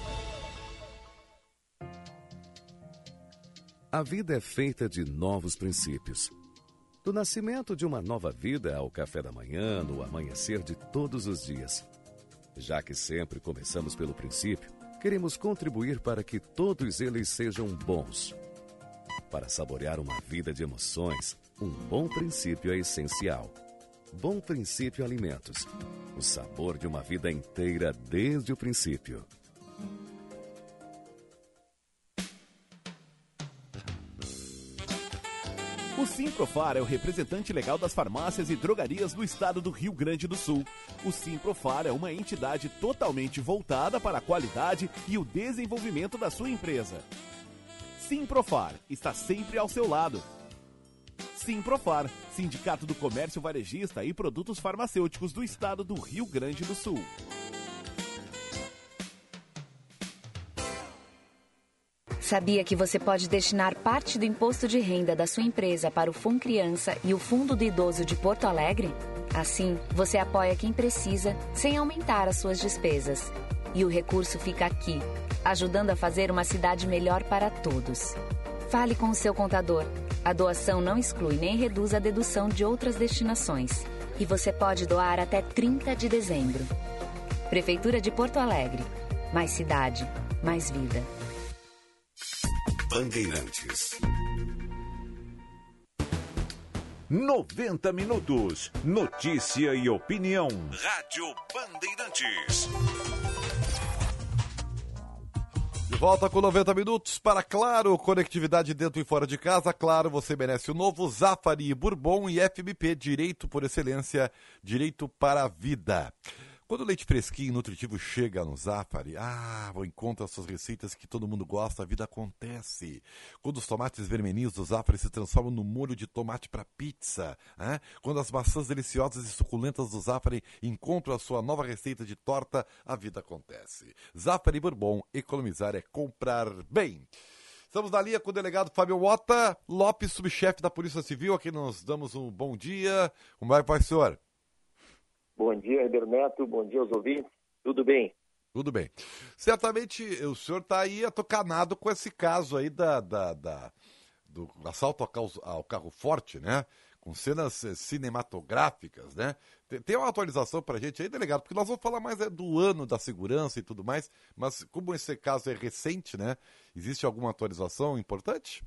[SPEAKER 8] A vida é feita de novos princípios. Do nascimento de uma nova vida ao café da manhã, no amanhecer de todos os dias. Já que sempre começamos pelo princípio, queremos contribuir para que todos eles sejam bons. Para saborear uma vida de emoções, um bom princípio é essencial. Bom Princípio Alimentos. O sabor de uma vida inteira desde o princípio.
[SPEAKER 7] O Simprofar é o representante legal das farmácias e drogarias do estado do Rio Grande do Sul. O Simprofar é uma entidade totalmente voltada para a qualidade e o desenvolvimento da sua empresa. Simprofar está sempre ao seu lado. Simprofar, Sindicato do Comércio Varejista e Produtos Farmacêuticos do Estado do Rio Grande do Sul.
[SPEAKER 9] Sabia que você pode destinar parte do imposto de renda da sua empresa para o Fundo Criança e o Fundo do Idoso de Porto Alegre? Assim, você apoia quem precisa sem aumentar as suas despesas. E o recurso fica aqui, ajudando a fazer uma cidade melhor para todos. Fale com o seu contador. A doação não exclui nem reduz a dedução de outras destinações. E você pode doar até 30 de dezembro. Prefeitura de Porto Alegre. Mais cidade, mais vida.
[SPEAKER 8] Bandeirantes.
[SPEAKER 10] 90 minutos. Notícia e opinião.
[SPEAKER 8] Rádio Bandeirantes.
[SPEAKER 2] De volta com 90 minutos para Claro, conectividade dentro e fora de casa. Claro, você merece o novo Zafari Bourbon e FBP, direito por excelência, direito para a vida. Quando o leite fresquinho e nutritivo chega no Zafari, ah, vou encontrar essas receitas que todo mundo gosta, a vida acontece. Quando os tomates vermelhinhos do Zafari se transformam no molho de tomate para pizza, hein? quando as maçãs deliciosas e suculentas do Zafari encontram a sua nova receita de torta, a vida acontece. Zafari Bourbon, economizar é comprar bem. Estamos na linha com o delegado Fábio Mota Lopes, subchefe da Polícia Civil, aqui nós damos um bom dia. Como é vai, senhor?
[SPEAKER 11] Bom dia, Heber Neto. Bom dia aos ouvintes. Tudo bem?
[SPEAKER 2] Tudo bem. Certamente o senhor está aí atocanado com esse caso aí da, da, da do assalto ao carro, ao carro, forte, né? Com cenas eh, cinematográficas, né? Tem uma atualização para a gente aí, delegado? Porque nós vamos falar mais é, do ano da segurança e tudo mais, mas como esse caso é recente, né? Existe alguma atualização importante?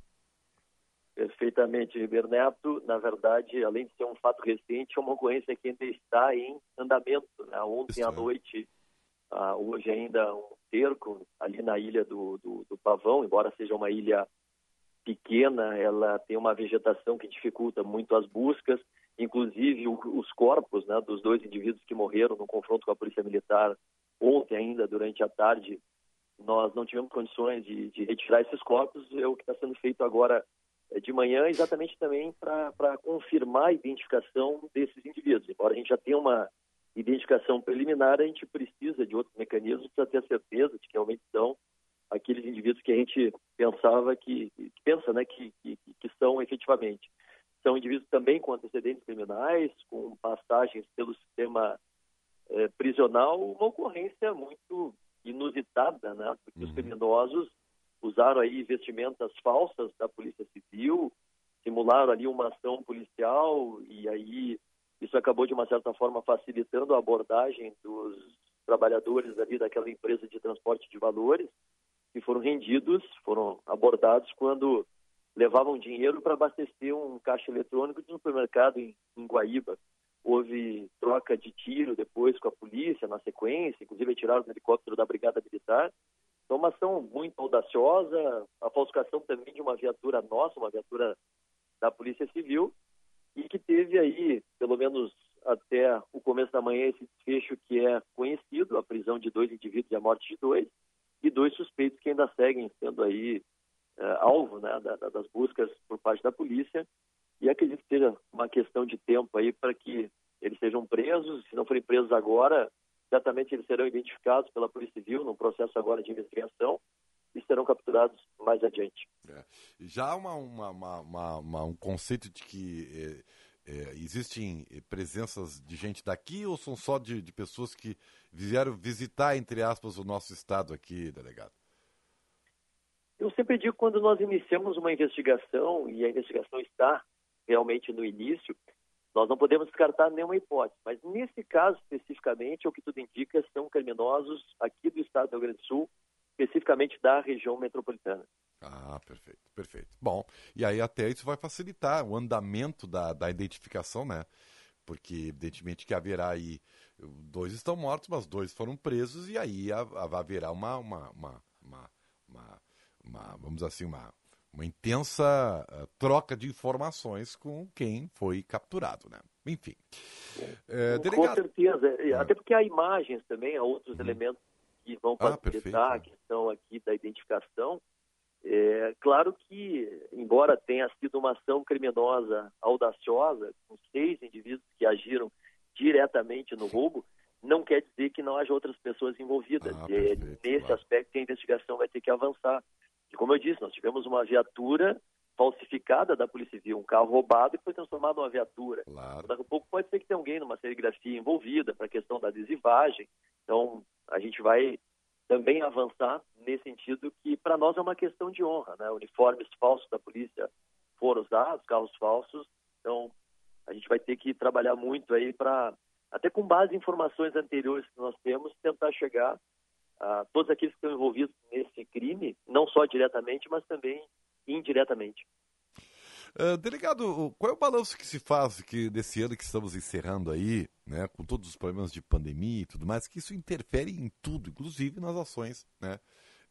[SPEAKER 11] Perfeitamente, Ribeiro Neto. Na verdade, além de ser um fato recente, é uma ocorrência que ainda está em andamento. Né? Ontem à noite, uh, hoje ainda um cerco ali na ilha do, do, do, Pavão, embora seja uma ilha pequena, ela tem uma vegetação que dificulta muito as buscas. Inclusive, o, os corpos né, dos dois indivíduos que morreram no confronto com a Polícia Militar ontem ainda, durante a tarde, nós não tivemos condições de, de retirar esses corpos. É o que está sendo feito agora é, de manhã, exatamente também para confirmar a identificação desses indivíduos. Embora a gente já tenha uma identificação preliminar, a gente precisa de outros mecanismos para ter a certeza de que realmente são aqueles indivíduos que a gente pensava que, que pensa, né, que, que, que são efetivamente. São indivíduos também com antecedentes criminais, com passagens pelo sistema é, prisional, uma ocorrência muito inusitada, né, porque uhum. os criminosos usaram aí vestimentas falsas da Polícia Civil, simularam ali uma ação policial e aí isso acabou de uma certa forma facilitando a abordagem dos trabalhadores ali daquela empresa de transporte de valores que foram rendidos, foram abordados quando levavam dinheiro para abastecer um caixa eletrônico de um supermercado em, em Guaíba. Houve troca de tiro depois com a polícia na sequência, inclusive tiraram o helicóptero da Brigada Militar então, uma ação muito audaciosa, a falsificação também de uma viatura nossa, uma viatura da Polícia Civil, e que teve aí, pelo menos até o começo da manhã, esse desfecho que é conhecido, a prisão de dois indivíduos e a morte de dois, e dois suspeitos que ainda seguem sendo aí é, alvo né, da, das buscas por parte da polícia, e acredito que seja uma questão de tempo aí para que eles sejam presos, se não forem presos agora, Certamente eles serão identificados pela Polícia Civil num processo agora de investigação e serão capturados mais adiante.
[SPEAKER 2] É. Já há uma, uma, uma, uma, um conceito de que é, é, existem presenças de gente daqui ou são só de, de pessoas que vieram visitar, entre aspas, o nosso estado aqui, delegado?
[SPEAKER 11] Eu sempre digo quando nós iniciamos uma investigação e a investigação está realmente no início, nós não podemos descartar nenhuma hipótese, mas nesse caso especificamente, o que tudo indica são criminosos aqui do estado do Rio Grande do Sul, especificamente da região metropolitana.
[SPEAKER 2] Ah, perfeito, perfeito. Bom, e aí até isso vai facilitar o andamento da, da identificação, né? Porque evidentemente que haverá aí, dois estão mortos, mas dois foram presos, e aí haverá uma, uma, uma, uma, uma, vamos assim, uma, uma intensa uh, troca de informações com quem foi capturado, né? Enfim.
[SPEAKER 11] É, delegado... Com certeza, ah. até porque há imagens também, há outros uhum. elementos que vão ah, facilitar ah, a questão aqui da identificação. É, claro que, embora tenha sido uma ação criminosa audaciosa, com seis indivíduos que agiram diretamente no roubo, não quer dizer que não haja outras pessoas envolvidas. Ah, é, nesse claro. aspecto, a investigação vai ter que avançar E como eu disse, nós tivemos uma viatura falsificada da Polícia Civil, um carro roubado e foi transformado numa viatura.
[SPEAKER 2] Claro.
[SPEAKER 11] Daqui a pouco pode ser que tenha alguém numa serigrafia envolvida para a questão da adesivagem. Então, a gente vai também avançar nesse sentido que para nós é uma questão de honra, né? Uniformes falsos da polícia foram usados, carros falsos. Então, a gente vai ter que trabalhar muito aí para até com base em informações anteriores que nós temos, tentar chegar a todos aqueles que estão envolvidos nesse crime, não só diretamente, mas também indiretamente.
[SPEAKER 2] Uh, delegado, qual é o balanço que se faz que desse ano que estamos encerrando aí, né, com todos os problemas de pandemia e tudo mais, que isso interfere em tudo, inclusive nas ações, né,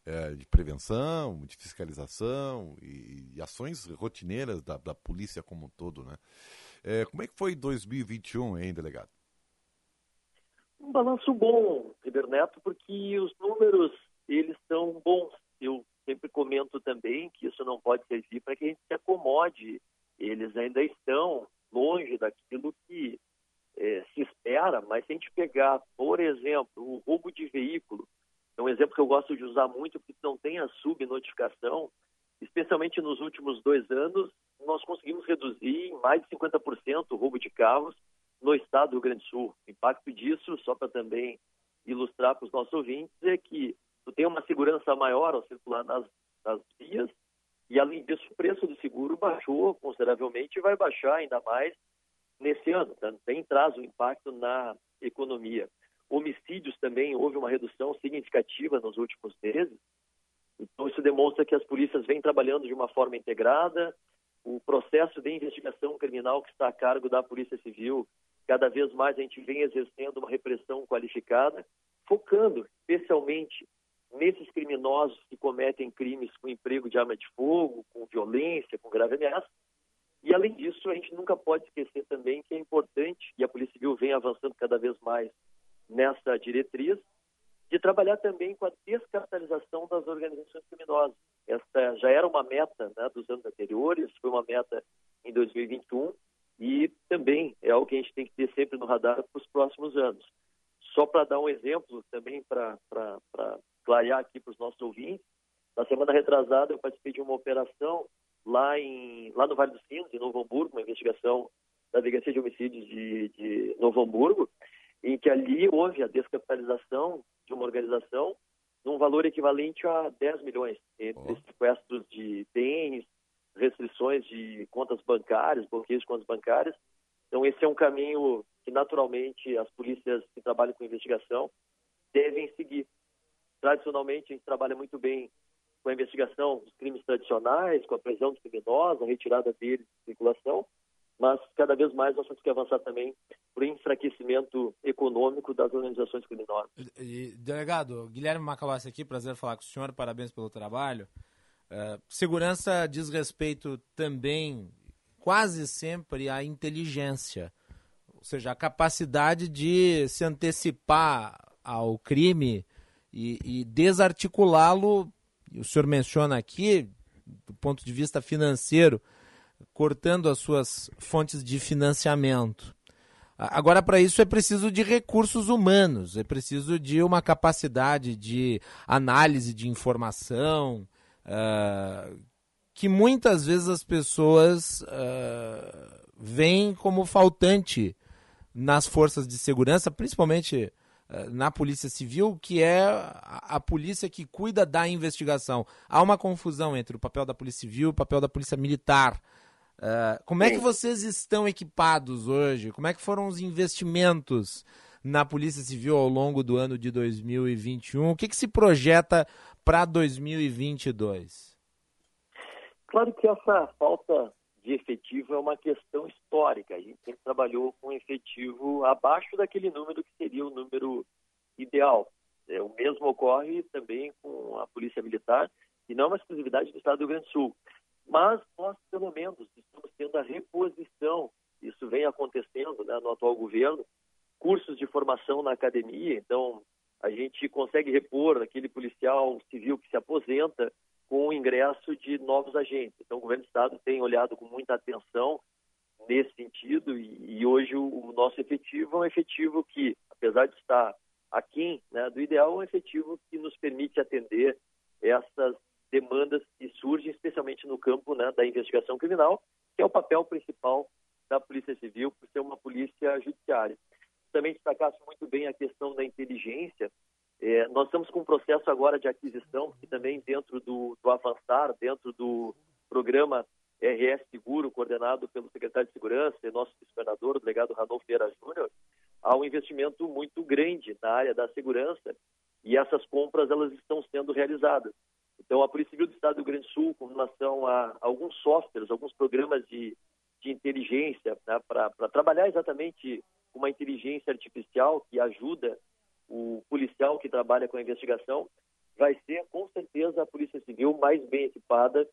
[SPEAKER 2] é, de prevenção, de fiscalização e, e ações rotineiras da, da, polícia como um todo, né? É, como é que foi 2021, hein, delegado?
[SPEAKER 11] Um balanço bom, Riberneto, porque os números eles são bons. Eu sempre comento também que isso não pode servir para que a gente se acomode. Eles ainda estão longe daquilo que é, se espera, mas se a gente pegar, por exemplo, o roubo de veículo, é um exemplo que eu gosto de usar muito porque não tem a subnotificação, especialmente nos últimos dois anos, nós conseguimos reduzir em mais de 50% o roubo de carros no estado do Rio Grande do Sul. O impacto disso, só para também ilustrar para os nossos ouvintes, é que tu tem uma segurança maior ao circular nas, nas vias e, além disso, o preço do seguro baixou consideravelmente e vai baixar ainda mais nesse ano. Também traz um impacto na economia. Homicídios também houve uma redução significativa nos últimos meses. Então, isso demonstra que as polícias vêm trabalhando de uma forma integrada. O processo de investigação criminal que está a cargo da Polícia Civil, cada vez mais a gente vem exercendo uma repressão qualificada, focando especialmente nesses criminosos que cometem crimes com emprego de arma de fogo, com violência, com grave ameaça. E, além disso, a gente nunca pode esquecer também que é importante, e a Polícia Civil vem avançando cada vez mais nessa diretriz, de trabalhar também com a descapitalização das organizações criminosas. Esta já era uma meta né, dos anos anteriores, foi uma meta em 2021 e também é algo que a gente tem que ter sempre no radar para os próximos anos. Só para dar um exemplo também para clarear aqui para os nossos ouvintes, na semana retrasada eu participei de uma operação lá, em, lá no Vale dos Sinos, em Novo Hamburgo, uma investigação da Delegacia de Homicídios de, de Novo Hamburgo, em que ali houve a descapitalização de uma organização num valor equivalente a 10 milhões, entre oh. sequestros de bens, restrições de contas bancárias, bloqueios de contas bancárias. Então, esse é um caminho que, naturalmente, as polícias que trabalham com investigação devem seguir. Tradicionalmente, a gente trabalha muito bem com a investigação dos crimes tradicionais, com a prisão dos criminosos, a retirada deles de circulação, mas cada vez mais nós temos que avançar também para o enfraquecimento econômico das organizações criminosas.
[SPEAKER 3] E, delegado, Guilherme Macalossi aqui, prazer falar com o senhor, parabéns pelo trabalho. Uh, segurança diz respeito também, quase sempre, à inteligência, ou seja, a capacidade de se antecipar ao crime e, e desarticulá-lo, o senhor menciona aqui, do ponto de vista financeiro, cortando as suas fontes de financiamento. Agora, para isso é preciso de recursos humanos, é preciso de uma capacidade de análise de informação, uh, que muitas vezes as pessoas uh, veem como faltante nas forças de segurança, principalmente eh, na Polícia Civil, que é a, a, polícia que cuida da investigação. Há uma confusão entre o papel da Polícia Civil e o papel da Polícia Militar. Uh, como é que vocês estão equipados hoje? Como é que foram os investimentos na Polícia Civil ao longo do ano de 2021? O que, que se projeta para 2022?
[SPEAKER 11] Claro que essa falta de efetivo é uma questão histórica. A gente sempre trabalhou com efetivo abaixo daquele número que seria o número ideal. É, o mesmo ocorre também com a Polícia Militar, e não é uma exclusividade do Estado do Rio Grande do Sul. Mas nós, pelo menos, estamos tendo a reposição, isso vem acontecendo né, no atual governo, cursos de formação na academia, então a gente consegue repor aquele policial civil que se aposenta com o ingresso de novos agentes. Então, o governo do Estado tem olhado com muita atenção nesse sentido e, e hoje o, o, nosso efetivo é um efetivo que, apesar de estar aquém né, do ideal, é um efetivo que nos permite atender essas demandas que surgem, especialmente no campo né, da investigação criminal, que é o papel principal da Polícia Civil, por ser uma polícia judiciária. Também destacasse muito bem a questão da inteligência. É, nós estamos com um processo agora de aquisição, que também dentro do, do Avançar, dentro do programa RS Seguro, coordenado pelo secretário de Segurança e nosso governador, o delegado Ranolfo Vieira Júnior, há um investimento muito grande na área da segurança e essas compras elas estão sendo realizadas. Então, a Polícia Civil do Estado do Rio Grande do Sul, com relação a alguns softwares, alguns programas de, de inteligência, né, para trabalhar exatamente uma inteligência artificial que ajuda o policial que trabalha com a investigação, vai ser, com certeza, a Polícia Civil mais bem equipada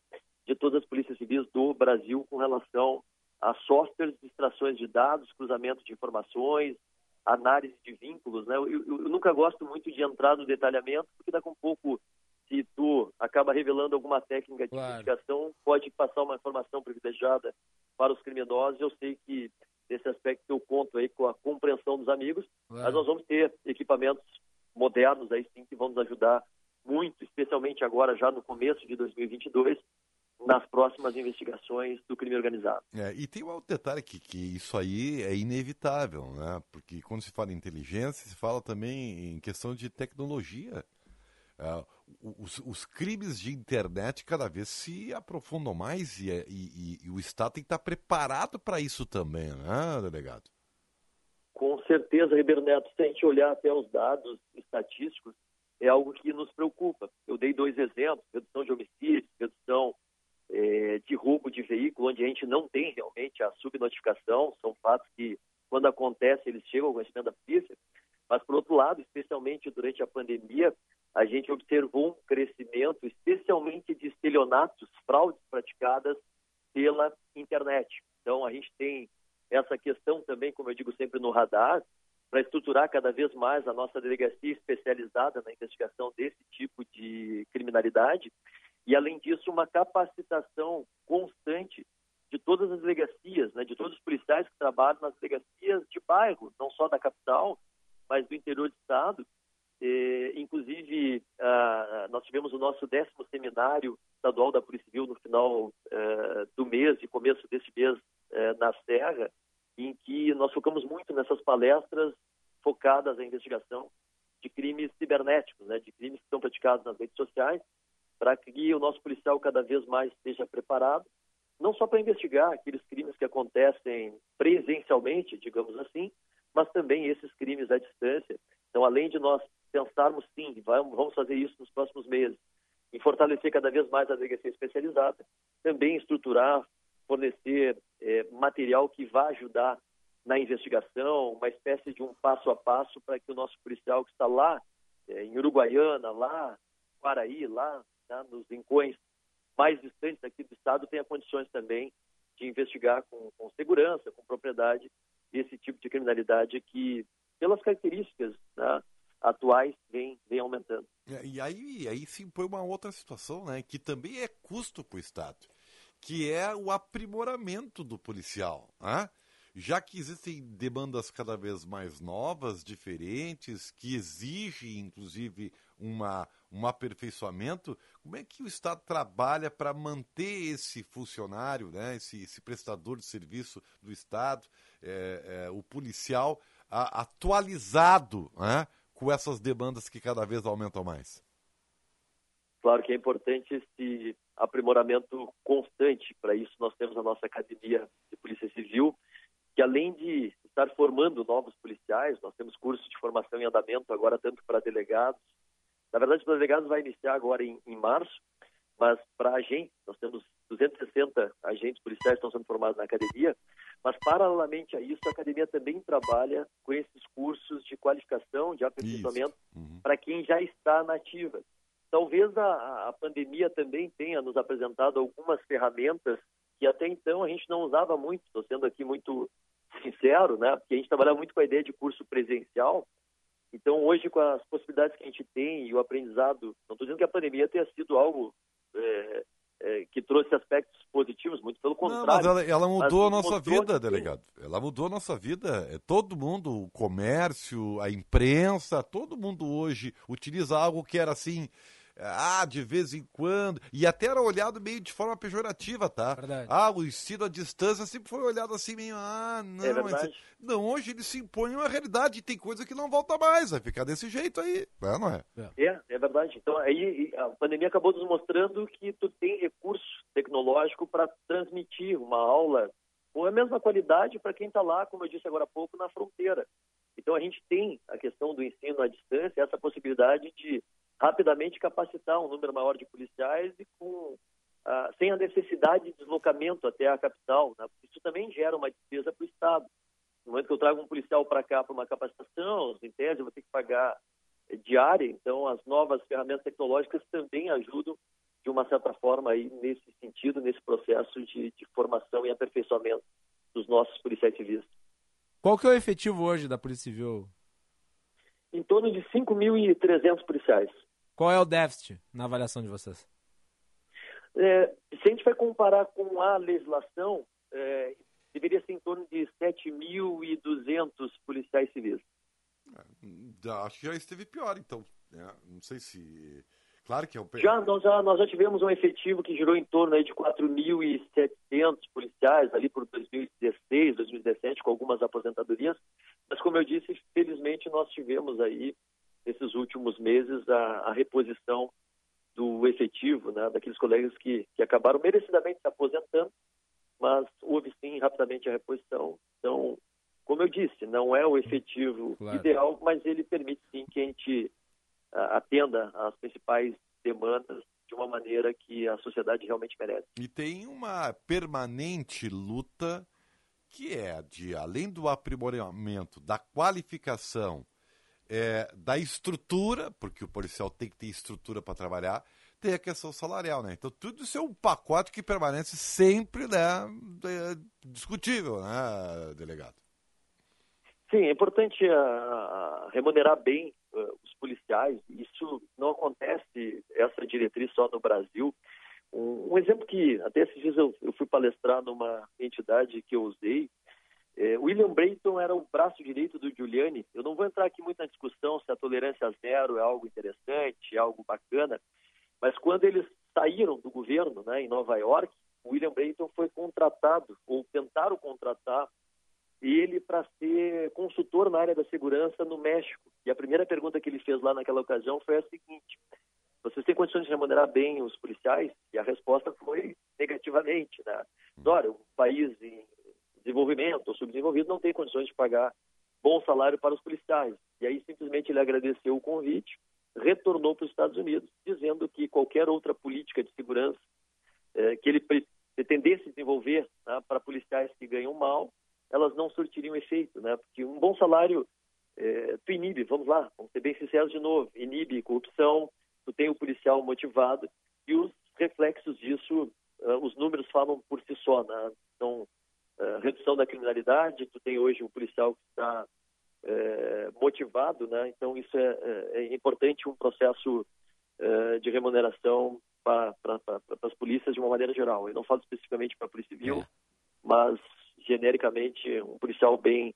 [SPEAKER 11] de todas as polícias civis do Brasil com relação a softwares de extrações de dados, cruzamento de informações, análise de vínculos. Né? Eu, eu, eu, nunca gosto muito de entrar no detalhamento, porque daqui a um pouco, se tu acaba revelando alguma técnica de claro. investigação, pode passar uma informação privilegiada para os criminosos. Eu sei que nesse aspecto eu conto aí com a compreensão dos amigos, mas nós vamos ter equipamentos modernos aí sim que vão nos ajudar muito, especialmente agora já no começo de 2022, nas próximas investigações do crime organizado.
[SPEAKER 2] É, e tem um outro detalhe que, que isso aí é inevitável, né? Porque quando se fala em inteligência, se fala também em questão de tecnologia. É, os, os, crimes de internet cada vez se aprofundam mais e, e, e, e o Estado tem que estar preparado para isso também, né, delegado?
[SPEAKER 11] Com certeza, Ribeiro Neto, se a gente olhar até os dados estatísticos, é algo que nos preocupa. Eu dei dois exemplos, redução de homicídios, redução é, de roubo de veículo, onde a gente não tem realmente a subnotificação, são fatos que, quando acontece, eles chegam ao conhecimento da polícia. Mas, por outro lado, especialmente durante a pandemia, a gente observou um crescimento, especialmente de estelionatos, fraudes praticadas pela internet. Então, a gente tem essa questão também, como eu digo sempre, no radar, para estruturar cada vez mais a nossa delegacia especializada na investigação desse tipo de criminalidade e, além disso, uma capacitação constante de todas as delegacias, né, de todos os policiais que trabalham nas delegacias de bairro, não só da capital, mas do interior do estado. E, inclusive, nós tivemos o nosso décimo seminário estadual da Polícia Civil no final eh, do mês e começo desse mês eh, na Serra, em que nós focamos muito nessas palestras focadas à investigação de crimes cibernéticos, né, de crimes que são praticados nas redes sociais para que o nosso policial cada vez mais esteja preparado, não só para investigar aqueles crimes que acontecem presencialmente, digamos assim, mas também esses crimes à distância. Então, além de nós pensarmos, sim, vamos fazer isso nos próximos meses, em fortalecer cada vez mais a delegacia especializada, também estruturar, fornecer é, material que vá ajudar na investigação, uma espécie de um passo a passo para que o nosso policial que está lá, é, em Uruguaiana, lá, Quaraí, lá né, nos rincões mais distantes aqui do Estado, tenha condições também de investigar com, com segurança, com propriedade, esse tipo de criminalidade que, pelas características né, atuais, vem, vem aumentando.
[SPEAKER 2] É, e aí, aí se impõe uma outra situação, né, que também é custo para o Estado, que é o aprimoramento do policial. Né? já que existem demandas cada vez mais novas, diferentes, que exigem, inclusive, uma, um aperfeiçoamento, como é que o Estado trabalha para manter esse funcionário, né, esse, esse prestador de serviço do Estado, é, é, o policial, a, atualizado né, com essas demandas que cada vez aumentam mais?
[SPEAKER 11] Claro que é importante esse aprimoramento constante. Para isso, nós temos a nossa Academia de Polícia Civil, que além de estar formando novos policiais, nós temos cursos de formação em andamento agora tanto para delegados. Na verdade, para delegados vai iniciar agora em, em março, mas para agentes, nós temos 260 agentes policiais que estão sendo formados na academia, mas paralelamente a isso, a academia também trabalha com esses cursos de qualificação, de aperfeiçoamento uhum. para quem já está na ativa. Talvez a, a pandemia também tenha nos apresentado algumas ferramentas que até então a gente não usava muito, estou sendo aqui muito sincero, né? Porque a gente trabalhava muito com a ideia de curso presencial. Então, hoje, com as possibilidades que a gente tem e o aprendizado, não estou dizendo que a pandemia tenha sido algo é, é, que trouxe aspectos positivos, muito pelo contrário. Não, mas
[SPEAKER 2] ela, ela mudou a nossa vida, delegado. Ela mudou a nossa vida. É, todo mundo, o comércio, a imprensa, todo mundo hoje utiliza algo que era assim ah, de vez em quando, e até era olhado meio de forma pejorativa, tá?
[SPEAKER 3] Verdade.
[SPEAKER 2] Ah, o ensino à distância sempre foi olhado assim meio, ah, não,
[SPEAKER 11] É
[SPEAKER 2] não, hoje ele se impõe uma realidade e tem coisa que não volta mais, vai ficar desse jeito aí, né, não é?
[SPEAKER 11] É, é verdade. Então aí a pandemia acabou nos mostrando que tu tem recurso tecnológico para transmitir uma aula com a mesma qualidade para quem está lá, como eu disse agora há pouco, na fronteira. Então a gente tem a questão do ensino à distância, essa possibilidade de rapidamente capacitar um número maior de policiais e com ah, sem a necessidade de deslocamento até a capital. né? Isso também gera uma despesa para o Estado. No momento que eu trago um policial para cá para uma capacitação, em tese eu vou ter que pagar eh, diária, então as novas ferramentas tecnológicas também ajudam de uma certa forma aí nesse sentido, nesse processo de, de formação e aperfeiçoamento dos nossos policiais civis.
[SPEAKER 3] Qual que é o efetivo hoje da Polícia Civil?
[SPEAKER 11] Em torno de 5.300 policiais.
[SPEAKER 3] Qual é o déficit na avaliação de vocês?
[SPEAKER 11] É, se a gente vai comparar com a legislação, é, deveria ser em torno de 7.200 policiais civis.
[SPEAKER 2] Já- Acho que já esteve pior, então. né? Não sei se. Claro que é um.
[SPEAKER 11] Já nós, já nós já tivemos um efetivo que girou em torno aí de 4.700 policiais ali por 2016, 2017, com algumas aposentadorias. Mas como eu disse, felizmente nós tivemos aí nesses últimos meses a, a reposição do efetivo, né, daqueles colegas que, que acabaram merecidamente se aposentando, mas houve sim rapidamente a reposição. Então, como eu disse, não é o efetivo
[SPEAKER 3] Claro.
[SPEAKER 11] ideal, mas ele permite sim que a gente atenda às principais demandas de uma maneira que a sociedade realmente merece.
[SPEAKER 2] E tem uma permanente luta que é de, além do aprimoramento, da qualificação, é, da estrutura, porque o policial tem que ter estrutura para trabalhar, tem a questão salarial, né? Então tudo isso é um pacote que permanece sempre né, é, discutível, né, delegado?
[SPEAKER 11] Sim, é importante ah, remunerar bem ah, os policiais. Isso não acontece, essa diretriz só no Brasil. Um, um exemplo que, até esses dias eu, eu fui palestrar numa entidade que eu usei, é, William Brayton era o braço direito do Giuliani. Eu não vou entrar aqui muito na discussão se a tolerância zero é algo interessante, é algo bacana, mas quando eles saíram do governo né, em Nova York, o William Brayton foi contratado, ou tentaram contratar ele para ser consultor na área da segurança no México. E a primeira pergunta que ele fez lá naquela ocasião foi a seguinte: vocês têm condições de remunerar bem os policiais? E a resposta foi negativamente. Né? Olha, um país em desenvolvimento ou subdesenvolvido não tem condições de pagar bom salário para os policiais. E aí simplesmente ele agradeceu o convite, retornou para os Estados Unidos, dizendo que qualquer outra política de segurança eh, que ele pre- pretendesse desenvolver né, para policiais que ganham mal, elas não surtiriam efeito, né? Porque um bom salário eh, tu inibe, vamos lá, vamos ser bem sinceros de novo, inibe corrupção, tu tem o policial motivado e os reflexos disso, eh, os números falam por si só, né? Então, eh, redução da criminalidade, tu tem hoje um policial que está eh, motivado, né? Então isso é, é- é importante um processo eh, de remuneração para as polícias de uma maneira geral. Eu não falo especificamente para a Polícia Civil, mas genericamente um policial bem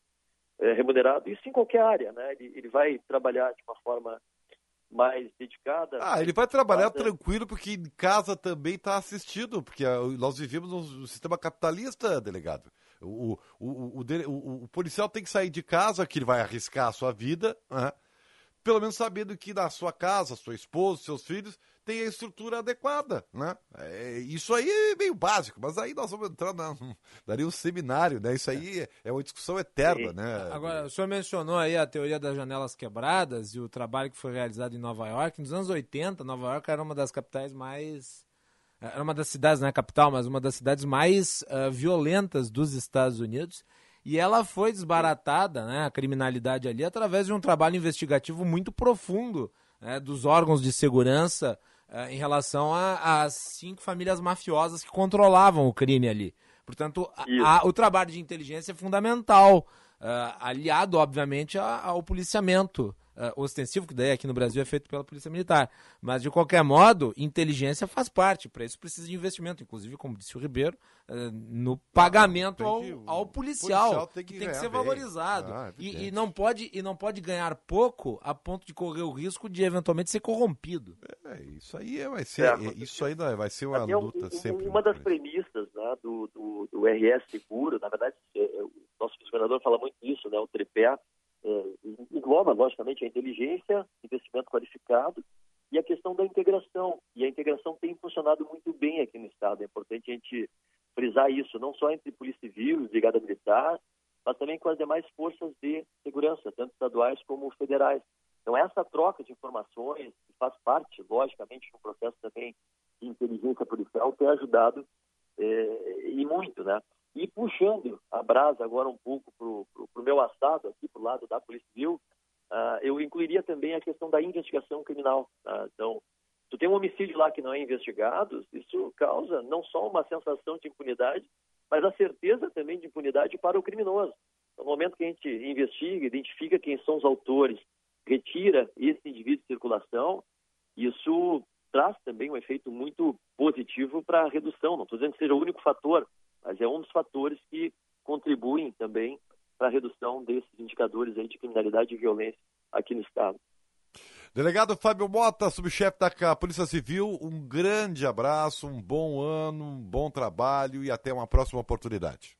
[SPEAKER 11] remunerado, isso em qualquer área, né? Ele, ele vai trabalhar de uma forma mais dedicada.
[SPEAKER 2] Ah, ele vai trabalhar tranquilo porque em casa também está assistido, porque ah, nós vivemos num sistema capitalista, delegado. O, o, o, o- o policial tem que sair de casa, que ele vai arriscar a sua vida, né? pelo menos sabendo que na sua casa, sua esposa, seus filhos, tem a estrutura adequada, né? É, isso aí é meio básico, mas aí nós vamos entrar na daria um seminário, né? Isso aí é, é uma discussão eterna, né?
[SPEAKER 3] Agora, o senhor mencionou aí a teoria das janelas quebradas e o trabalho que foi realizado em Nova York. Nos anos 80, Nova York era uma das capitais mais. Era uma das cidades, não é capital, mas uma das cidades mais ah, violentas dos Estados Unidos. E ela foi desbaratada, né, a criminalidade ali, através de um trabalho investigativo muito profundo né, dos órgãos de segurança eh, em relação às cinco famílias mafiosas que controlavam o crime ali. Portanto, a- a- o trabalho de inteligência é fundamental, ah, aliado, obviamente, a- ao policiamento uh, ostensivo, que daí aqui no Brasil é feito pela Polícia Militar. Mas, de qualquer modo, inteligência faz parte. Para isso precisa de investimento, inclusive, como disse o Ribeiro, uh, no pagamento ao, ao, policial. policial tem que, tem que ser valorizado. Ah, e, e, não pode, e não pode ganhar pouco a ponto de correr o risco de eventualmente ser corrompido.
[SPEAKER 2] É, isso aí é, vai ser, é, isso aí vai ser uma luta
[SPEAKER 11] um,
[SPEAKER 2] sempre.
[SPEAKER 11] Uma das premissas né, do, do, do RS Seguro, na verdade, é, o nosso governador fala muito disso, né, o tripé é, engloba, logicamente, a inteligência, investimento qualificado e a questão da integração. E a integração tem funcionado muito bem aqui no Estado. É importante a gente frisar isso, não só entre Polícia Civil Brigada Militar, mas também com as demais forças de segurança, tanto estaduais como federais. Então, essa troca de informações faz parte, logicamente, do processo também de inteligência policial, tem ajudado é, e muito, né? E puxando a brasa agora um pouco para o meu assado aqui, para o lado da Polícia Civil, uh, eu incluiria também a questão da investigação criminal. Tá? Então, tu tem um homicídio lá que não é investigado, isso causa não só uma sensação de impunidade, mas a certeza também de impunidade para o criminoso. No momento que a gente investiga, identifica quem são os autores, retira esse indivíduo de circulação, isso traz também um efeito muito positivo para a redução. Não estou dizendo que seja o único fator, mas é um dos fatores que contribuem também para a redução desses indicadores aí de criminalidade e violência aqui no Estado.
[SPEAKER 2] Delegado Fábio Mota, subchefe da Polícia Civil, um grande abraço, um bom ano, um bom trabalho e até uma próxima oportunidade.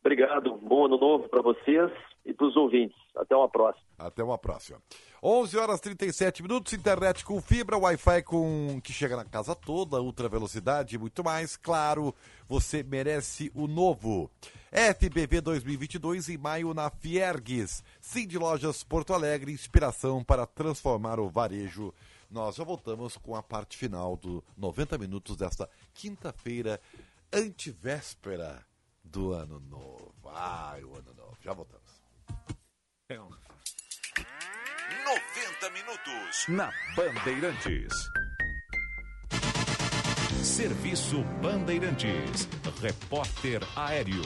[SPEAKER 11] Obrigado, bom ano novo para vocês e para os ouvintes. Até uma próxima.
[SPEAKER 2] Até uma próxima. 11 horas 37 minutos, internet com fibra, Wi-Fi com que chega na casa toda, ultra velocidade e muito mais. Claro, você merece o novo. FBV 2022 em maio na Fiergues. De Lojas Porto Alegre, inspiração para transformar o varejo. Nós já voltamos com a parte final do 90 minutos desta quinta-feira, antivéspera do ano novo. Ai, o ano novo. Já voltamos.
[SPEAKER 10] É um... 90 minutos na Bandeirantes. Serviço Bandeirantes. Repórter Aéreo.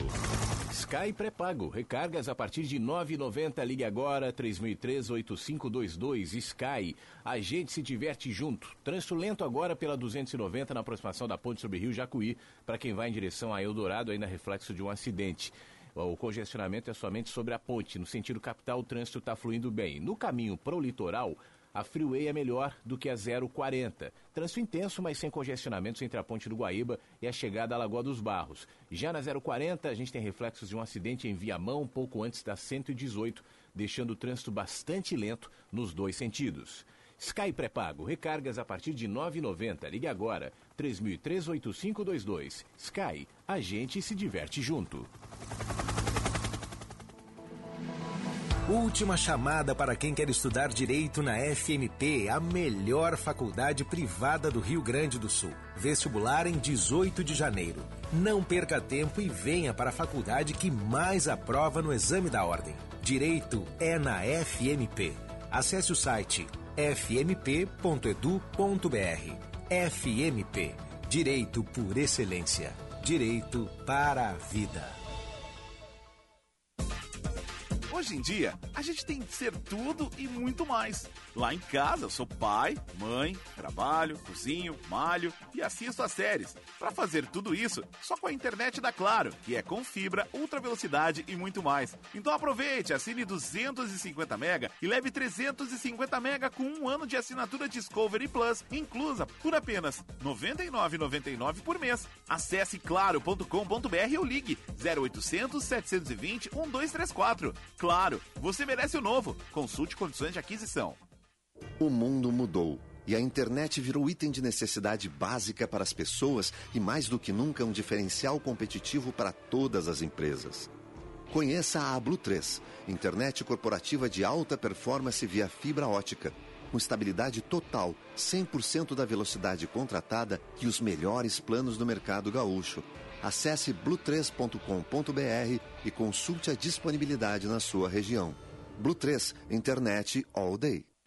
[SPEAKER 5] Sky pré-pago. Recargas a partir de R$ 9,90. Ligue agora 3003-8522. Sky. A gente se diverte junto. Trânsito lento agora pela 290 na aproximação da ponte sobre Rio Jacuí. Para quem vai em direção a Eldorado, ainda reflexo de um acidente. O congestionamento é somente sobre a ponte. No sentido capital, o trânsito está fluindo bem. No caminho para o litoral, a Freeway é melhor do que a 040. Trânsito intenso, mas sem congestionamentos entre a Ponte do Guaíba e a chegada à Lagoa dos Barros. Já na 040, a gente tem reflexos de um acidente em Viamão, pouco antes da 118, deixando o trânsito bastante lento nos dois sentidos. Sky pré-pago, recargas a partir de R$ 9,90. Ligue agora, 3003-8522. Sky, a gente se diverte junto.
[SPEAKER 12] Última chamada para quem quer estudar direito na FMP, a melhor faculdade privada do Rio Grande do Sul. Vestibular em 18 de janeiro. Não perca tempo e venha para a faculdade que mais aprova no exame da ordem. Direito é na FMP. Acesse o site fmp.edu.br. FMP Direito por Excelência. Direito para a vida.
[SPEAKER 1] Hoje em dia, a gente tem que ser tudo e muito mais. Lá em casa, eu sou pai, mãe, trabalho, cozinho, malho e assisto as séries. Para fazer tudo isso, só com a internet da Claro, que é com fibra, ultra velocidade e muito mais. Então aproveite, assine 250 mega e leve 350 mega com um ano de assinatura Discovery Plus, inclusa por apenas R$ 99,99 por mês. Acesse claro.com.br ou ligue 0800 720 1234. Claro, você merece o novo. Consulte condições de aquisição.
[SPEAKER 13] O mundo mudou e a internet virou item de necessidade básica para as pessoas e, mais do que nunca, um diferencial competitivo para todas as empresas. Conheça a Blue 3, internet corporativa de alta performance via fibra ótica, com estabilidade total, 100% da velocidade contratada e os melhores planos do mercado gaúcho Acesse blue3.com.br e consulte a disponibilidade na sua região. Blue 3, internet all day.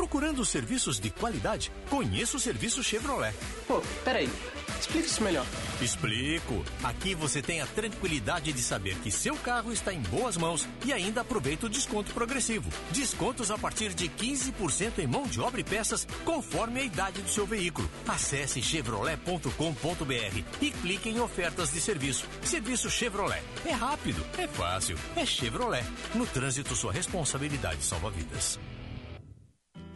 [SPEAKER 14] Procurando serviços de qualidade? Conheça o serviço Chevrolet.
[SPEAKER 15] Pô, peraí. Explica isso melhor.
[SPEAKER 14] Explico. Aqui você tem a tranquilidade de saber que seu carro está em boas mãos e ainda aproveita o desconto progressivo. Descontos a partir de 15% em mão de obra e peças, conforme a idade do seu veículo. Acesse chevrolet.com.br e clique em ofertas de serviço. Serviço Chevrolet. É rápido, é fácil, é Chevrolet. No trânsito, sua responsabilidade salva vidas.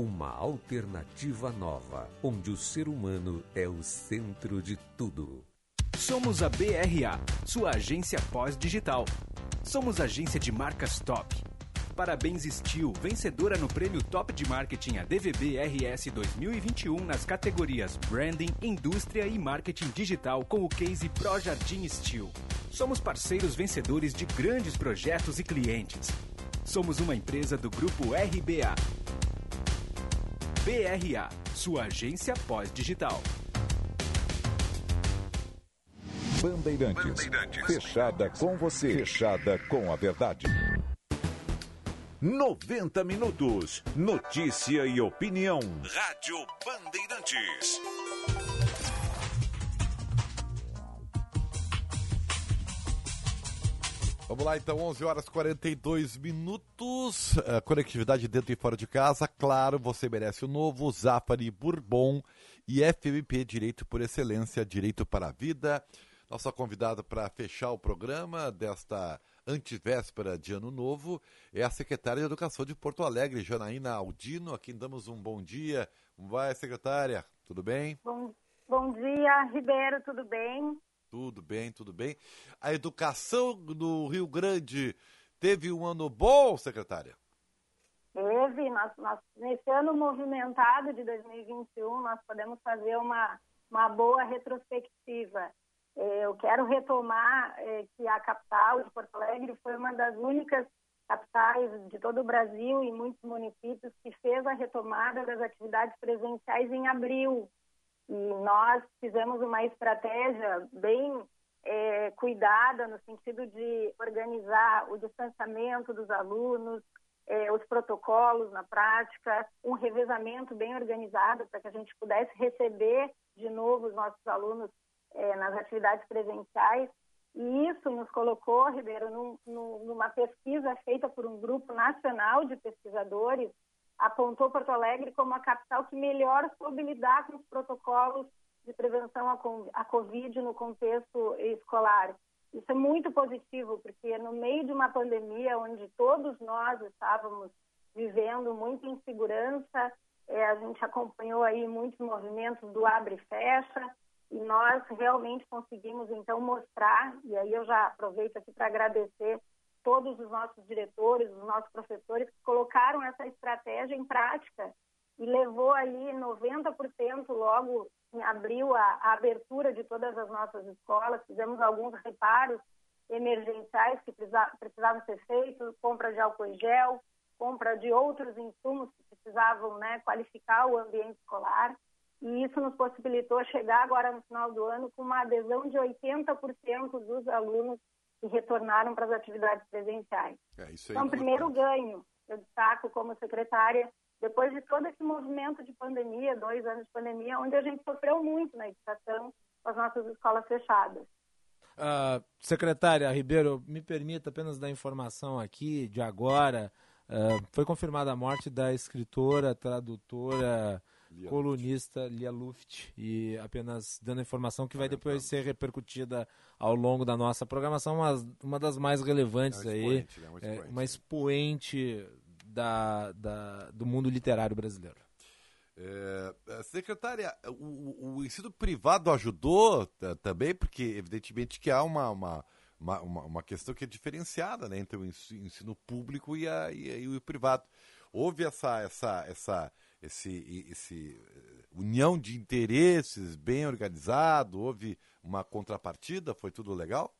[SPEAKER 16] uma alternativa nova, onde o ser humano é o centro de tudo.
[SPEAKER 17] Somos a BRA, sua agência pós-digital. Somos agência de marcas top. Parabéns Steel, vencedora no prêmio Top de Marketing ADVB RS 2021 nas categorias Branding, Indústria e Marketing Digital com o case Pro Jardim Steel. Somos parceiros vencedores de grandes projetos e clientes. Somos uma empresa do grupo RBA. BRA, sua agência pós-digital.
[SPEAKER 10] Bandeirantes. Bandeirantes. Fechada com você. Fechada com a verdade. 90 minutos. Notícia e opinião. Rádio Bandeirantes.
[SPEAKER 2] Vamos lá, então, 11 horas e 42 minutos. Uh, conectividade dentro e fora de casa. Claro, você merece o novo Zafari Bourbon e FMP Direito por Excelência, Direito para a Vida. Nossa convidada para fechar o programa desta antivéspera de Ano Novo é a secretária de Educação de Porto Alegre, Janaína Aldino, a quem damos um bom dia. Como vai, secretária? Tudo bem?
[SPEAKER 18] Bom, bom dia, Ribeiro, tudo bem?
[SPEAKER 2] Tudo bem, tudo bem. A educação do Rio Grande teve um ano bom, secretária?
[SPEAKER 18] Teve. Nós, nós, nesse ano movimentado de 2021, nós podemos fazer uma, uma boa retrospectiva. É, eu quero retomar é, que a capital de Porto Alegre foi uma das únicas capitais de todo o Brasil e muitos municípios que fez a retomada das atividades presenciais em abril. E nós fizemos uma estratégia bem é, cuidada no sentido de organizar o distanciamento dos alunos, é, os protocolos na prática, um revezamento bem organizado para que a gente pudesse receber de novo os nossos alunos é, nas atividades presenciais. E isso nos colocou, Ribeiro, num, numa pesquisa feita por um grupo nacional de pesquisadores apontou Porto Alegre como a capital que melhor soube lidar com os protocolos de prevenção à Covid no contexto escolar. Isso é muito positivo, porque no meio de uma pandemia onde todos nós estávamos vivendo muita insegurança, é, a gente acompanhou aí muitos movimentos do abre e fecha, e nós realmente conseguimos então mostrar, e aí eu já aproveito aqui para agradecer todos os nossos diretores, os nossos professores colocaram essa estratégia em prática e levou ali 90% logo em abril a, a, abertura de todas as nossas escolas. Fizemos alguns reparos emergenciais que precisavam ser feitos, compra de álcool gel, compra de outros insumos que precisavam né, qualificar o ambiente escolar. E isso nos possibilitou chegar agora no final do ano com uma adesão de 80% dos alunos que retornaram para as atividades presenciais.
[SPEAKER 2] É,
[SPEAKER 18] então, primeiro ganho, eu destaco como secretária, depois de todo esse movimento de pandemia, dois anos de pandemia, onde a gente sofreu muito na educação com as nossas escolas fechadas.
[SPEAKER 3] Uh, secretária Ribeiro, me permita apenas dar informação aqui de agora. Uh, foi confirmada a morte da escritora, tradutora Lia colunista Luft. Lia Luft. E apenas dando informação que vai depois ser repercutida ao longo da nossa programação, mas uma das mais relevantes é aí. Expoente, né? é uma expoente da, da, do mundo literário brasileiro.
[SPEAKER 2] É, secretária, o, o, ensino privado ajudou também, porque evidentemente que há uma, uma, uma, uma, questão que é diferenciada né, entre o ensino público e, a, e, e o privado. Houve essa, essa, essa, esse, esse eh, união de interesses bem organizado, houve uma contrapartida, foi tudo legal?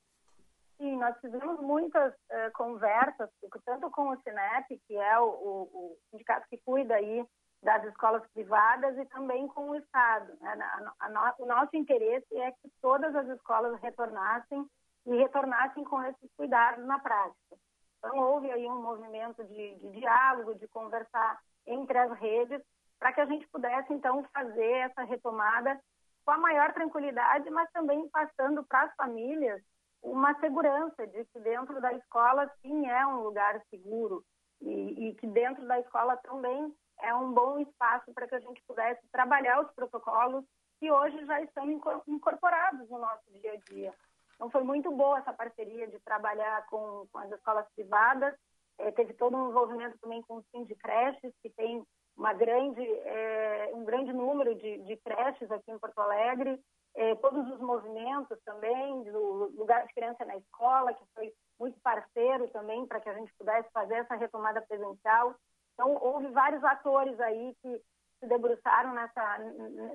[SPEAKER 18] Sim, nós tivemos muitas uh, conversas, tanto com o Cinep, que é o, o, sindicato que cuida aí das escolas privadas, e também com o Estado. Né? A, a no, o nosso interesse é que todas as escolas retornassem e retornassem com esses cuidados na prática. Então, houve aí um movimento de, de diálogo, de conversar entre as redes, para que a gente pudesse, então, fazer essa retomada com a maior tranquilidade, mas também passando para as famílias uma segurança de que dentro da escola sim é um lugar seguro e, e que dentro da escola também é um bom espaço para que a gente pudesse trabalhar os protocolos que hoje já estão incorporados no nosso dia a dia. Então foi muito boa essa parceria de trabalhar com, com as escolas privadas. É, teve todo um envolvimento também com o Sim de Creches, que tem uma grande, é, um grande número de, de creches aqui em Porto Alegre eh, todos os movimentos também, do lugar de criança na escola, que foi muito parceiro também para que a gente pudesse fazer essa retomada presencial. Então, houve vários atores aí que se debruçaram nessa,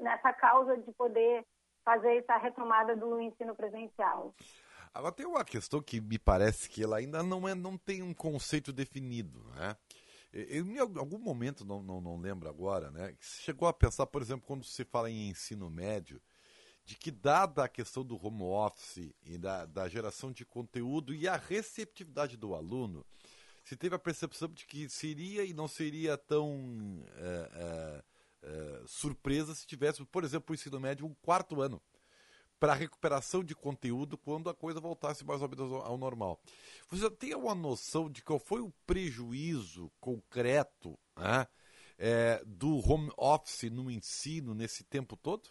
[SPEAKER 18] nessa causa de poder fazer essa retomada do ensino presencial.
[SPEAKER 2] Agora tem uma questão que me parece que ela ainda não, é, não tem um conceito definido, né? Eu, em algum momento, não, não, não lembro agora, né? Chegou a pensar, por exemplo, quando se fala em ensino médio, de que, dada a questão do home office e da, da geração de conteúdo e a receptividade do aluno, se teve a percepção de que seria e não seria tão é, é, é, surpresa se tivesse, por exemplo, o ensino médio um quarto ano para recuperação de conteúdo quando a coisa voltasse mais ou menos ao normal. Você tem uma noção de qual foi o prejuízo concreto né, é, do home office no ensino nesse tempo todo?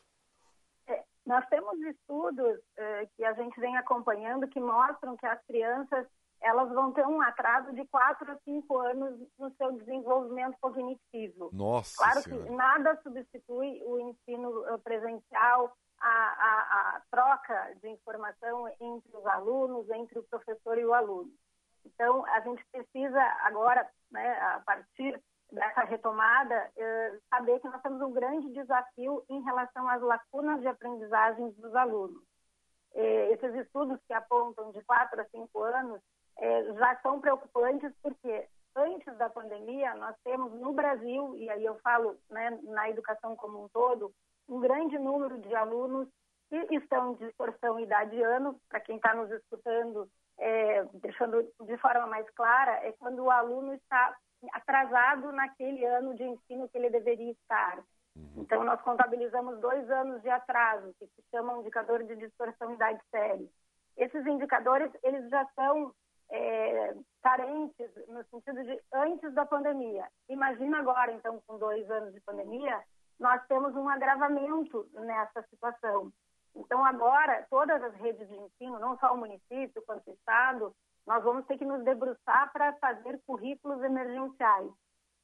[SPEAKER 18] Nós temos estudos eh, que a gente vem acompanhando que mostram que as crianças elas vão ter um atraso de 4 a 5 anos no seu desenvolvimento cognitivo.
[SPEAKER 2] Nossa
[SPEAKER 18] Claro
[SPEAKER 2] senhora.
[SPEAKER 18] que nada substitui o ensino eh, presencial, a, a, a, troca de informação entre os alunos, entre o professor e o aluno. Então, a gente precisa agora, né, a partir dessa retomada, eh, saber que nós temos um grande desafio em relação às lacunas de aprendizagens dos alunos. Eh, esses estudos que apontam de 4 a 5 anos eh, já são preocupantes porque antes da pandemia nós temos no Brasil, e aí eu falo né, na educação como um todo, um grande número de alunos que estão em distorção idade-ano, para quem está nos escutando, é, deixando de forma mais clara, é quando o aluno está atrasado naquele ano de ensino que ele deveria estar. Uhum. Então, nós contabilizamos dois anos de atraso, que se chama indicador de distorção idade séria. Esses indicadores, eles já são é, carentes no sentido de antes da pandemia. Imagina agora, então, com dois anos de pandemia, nós temos um agravamento nessa situação. Então, agora, todas as redes de ensino, não só o município quanto o Estado, nós vamos ter que nos debruçar para fazer currículos emergenciais.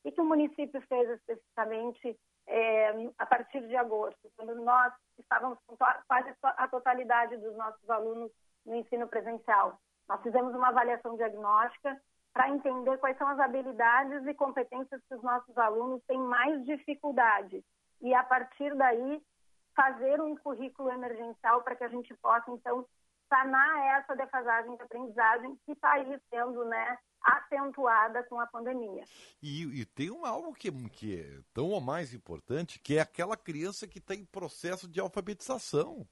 [SPEAKER 18] O que o município fez especificamente é, a partir de agosto, quando nós estávamos com quase a totalidade dos nossos alunos no ensino presencial? Nós fizemos uma avaliação diagnóstica para entender quais são as habilidades e competências que os nossos alunos têm mais dificuldade. E, a partir daí, fazer um currículo emergencial para que a gente possa, então, sanar essa defasagem de aprendizagem que está aí sendo né, acentuada com a pandemia.
[SPEAKER 2] E, e tem um, algo que, que é tão ou mais importante, que é aquela criança que está em processo de alfabetização.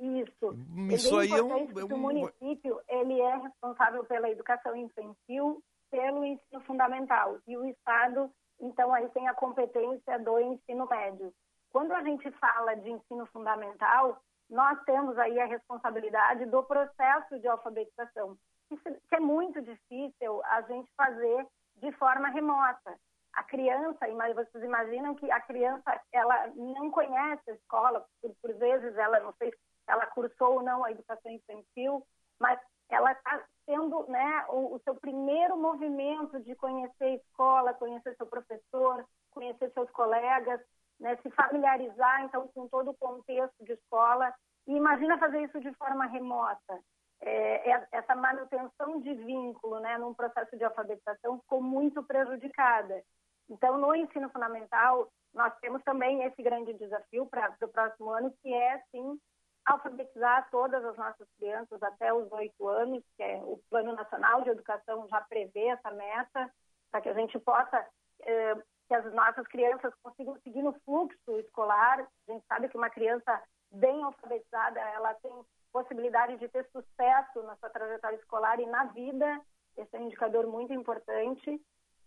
[SPEAKER 18] Isso.
[SPEAKER 2] Isso
[SPEAKER 18] é
[SPEAKER 2] aí é um, é um...
[SPEAKER 18] O município ele é responsável pela educação infantil, pelo ensino fundamental. E o Estado, então, aí tem a competência do ensino médio. Quando a gente fala de ensino fundamental, nós temos aí a responsabilidade do processo de alfabetização, que é muito difícil a gente fazer de forma remota. A criança, vocês imaginam que a criança ela não conhece a escola, por, por vezes ela não sei se ela cursou ou não a educação infantil, mas ela está fazendo né, o, o, seu primeiro movimento de conhecer a escola, conhecer seu professor, conhecer seus colegas, né, se familiarizar então com todo o contexto de escola. E imagina fazer isso de forma remota. É, é, essa manutenção de vínculo né, num processo de alfabetização ficou muito prejudicada. Então, no ensino fundamental, nós temos também esse grande desafio para o próximo ano, que é, sim, alfabetizar todas as nossas crianças até os oito anos, que é o Plano Nacional de Educação já prevê essa meta, para que a gente possa, eh, que as nossas crianças consigam seguir no fluxo escolar. A gente sabe que uma criança bem alfabetizada, ela tem possibilidade de ter sucesso na sua trajetória escolar e na vida. Esse é um indicador muito importante.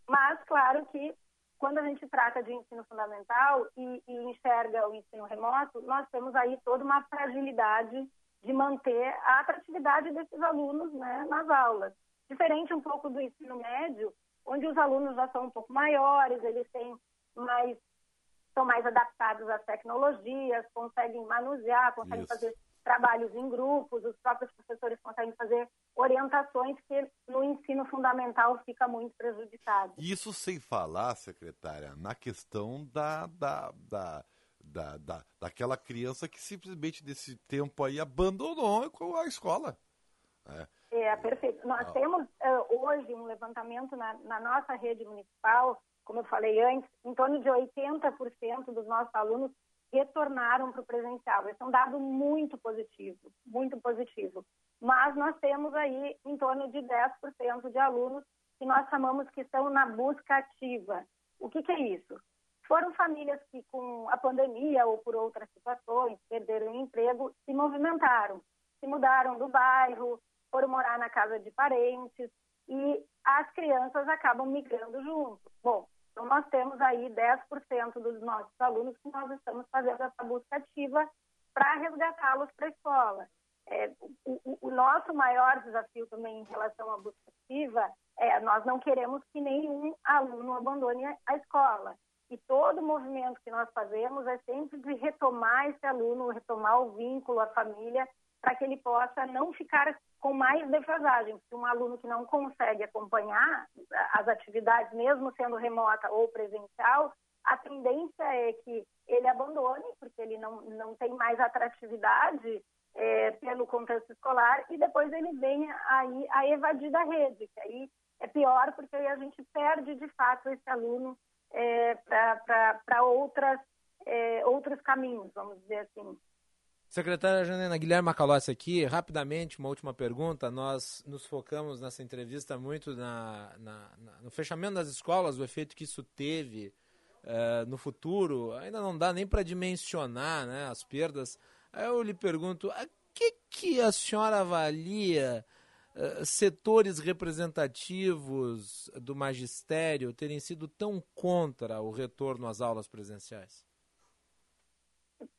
[SPEAKER 18] Mas, claro que quando a gente trata de ensino fundamental e, e, enxerga o ensino remoto, nós temos aí toda uma fragilidade de manter a atratividade desses alunos né, nas aulas. Diferente um pouco do ensino médio, onde os alunos já são um pouco maiores, eles têm mais, são mais adaptados às tecnologias, conseguem manusear, conseguem Isso. fazer trabalhos em grupos, os próprios professores conseguem fazer orientações que no ensino fundamental fica muito prejudicado.
[SPEAKER 2] Isso sem falar, secretária, na questão da, da, da, da, da daquela criança que simplesmente nesse tempo aí abandonou a escola.
[SPEAKER 18] É, é perfeito. Nós ah. temos uh, hoje um levantamento na, na nossa rede municipal, como eu falei antes, em torno de 80% dos nossos alunos retornaram para o presencial. Esse é um dado muito positivo, muito positivo. Mas nós temos aí em torno de 10% de alunos que nós chamamos que estão na busca ativa. O que, que é isso? Foram famílias que, com a pandemia ou por outras situações, perderam o emprego, se movimentaram, se mudaram do bairro, foram morar na casa de parentes e as crianças acabam migrando junto. Bom, então, nós temos aí 10% dos nossos alunos que nós estamos fazendo essa busca ativa para resgatá-los para a escola. É, o, o, nosso maior desafio também em relação à busca ativa é nós não queremos que nenhum aluno abandone a escola. E todo movimento que nós fazemos é sempre de retomar esse aluno, retomar o vínculo, a família, para que ele possa não ficar com mais defasagem, porque um aluno que não consegue acompanhar as atividades, mesmo sendo remota ou presencial, a tendência é que ele abandone, porque ele não, não tem mais atratividade é, pelo contexto escolar, e depois ele venha aí a evadir da rede, que aí é pior, porque aí a gente perde de fato esse aluno é, para outras é, outros caminhos, vamos dizer assim.
[SPEAKER 3] Secretária Janena Guilherme Macalossi aqui, rapidamente, uma última pergunta. Nós nos focamos nessa entrevista muito na, na, na, no fechamento das escolas, o efeito que isso teve uh, no futuro. Ainda não dá nem para dimensionar né, as perdas. Eu lhe pergunto, a que, que a senhora avalia uh, setores representativos do magistério terem sido tão contra o retorno às aulas presenciais?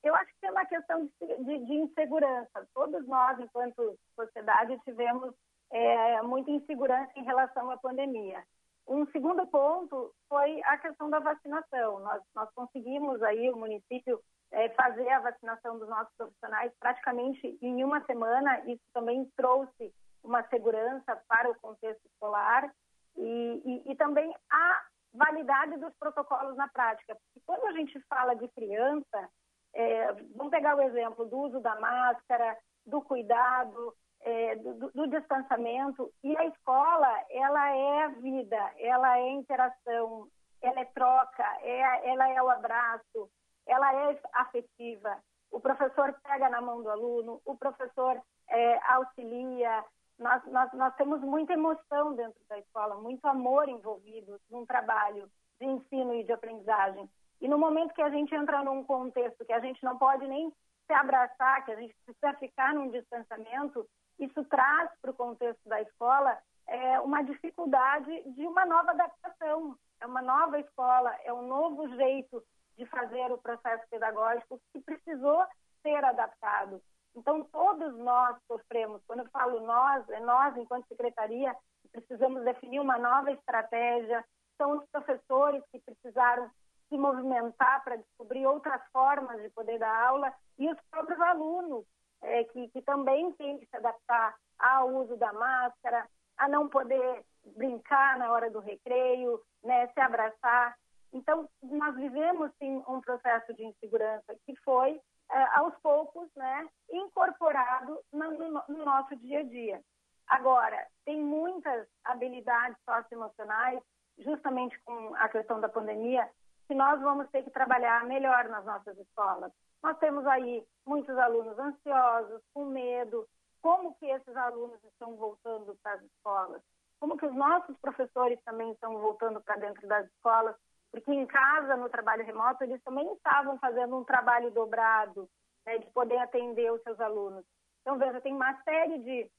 [SPEAKER 18] Eu acho que é questão de, de, de insegurança. Todos nós, enquanto sociedade, tivemos é, muita insegurança em relação à pandemia. Um segundo ponto foi a questão da vacinação. Nós, nós conseguimos aí, o município, é, fazer a vacinação dos nossos profissionais praticamente em uma semana. Isso também trouxe uma segurança para o contexto escolar e, e, e também a validade dos protocolos na prática. Porque quando a gente fala de criança, é, vamos pegar o exemplo do uso da máscara, do cuidado, é, do, do, distanciamento. E a escola, ela é vida, ela é interação, ela é troca, é, ela é o abraço, ela é afetiva. O professor pega na mão do aluno, o professor é, auxilia. Nós, nós, nós temos muita emoção dentro da escola, muito amor envolvido num trabalho de ensino e de aprendizagem. E no momento que a gente entra num contexto que a gente não pode nem se abraçar, que a gente precisa ficar num distanciamento, isso traz para o contexto da escola é, uma dificuldade de uma nova adaptação. É uma nova escola, é um novo jeito de fazer o processo pedagógico que precisou ser adaptado. Então, todos nós sofremos. Quando eu falo nós, é nós, enquanto secretaria, precisamos definir uma nova estratégia. São os professores que precisaram se movimentar para descobrir outras formas de poder dar aula e os próprios alunos, é, que, que também têm que se adaptar ao uso da máscara, a não poder brincar na hora do recreio, né, se abraçar. Então, nós vivemos sim um processo de insegurança que foi, eh, aos poucos, né, incorporado no, no, no nosso dia a dia. Agora, tem muitas habilidades socioemocionais, justamente com a questão da pandemia, que nós vamos ter que trabalhar melhor nas nossas escolas. Nós temos aí muitos alunos ansiosos, com medo. Como que esses alunos estão voltando para as escolas? Como que os nossos professores também estão voltando para dentro das escolas? Porque em casa, no trabalho remoto, eles também estavam fazendo um trabalho dobrado, né, de poder atender os seus alunos. Então, veja, tem uma série de,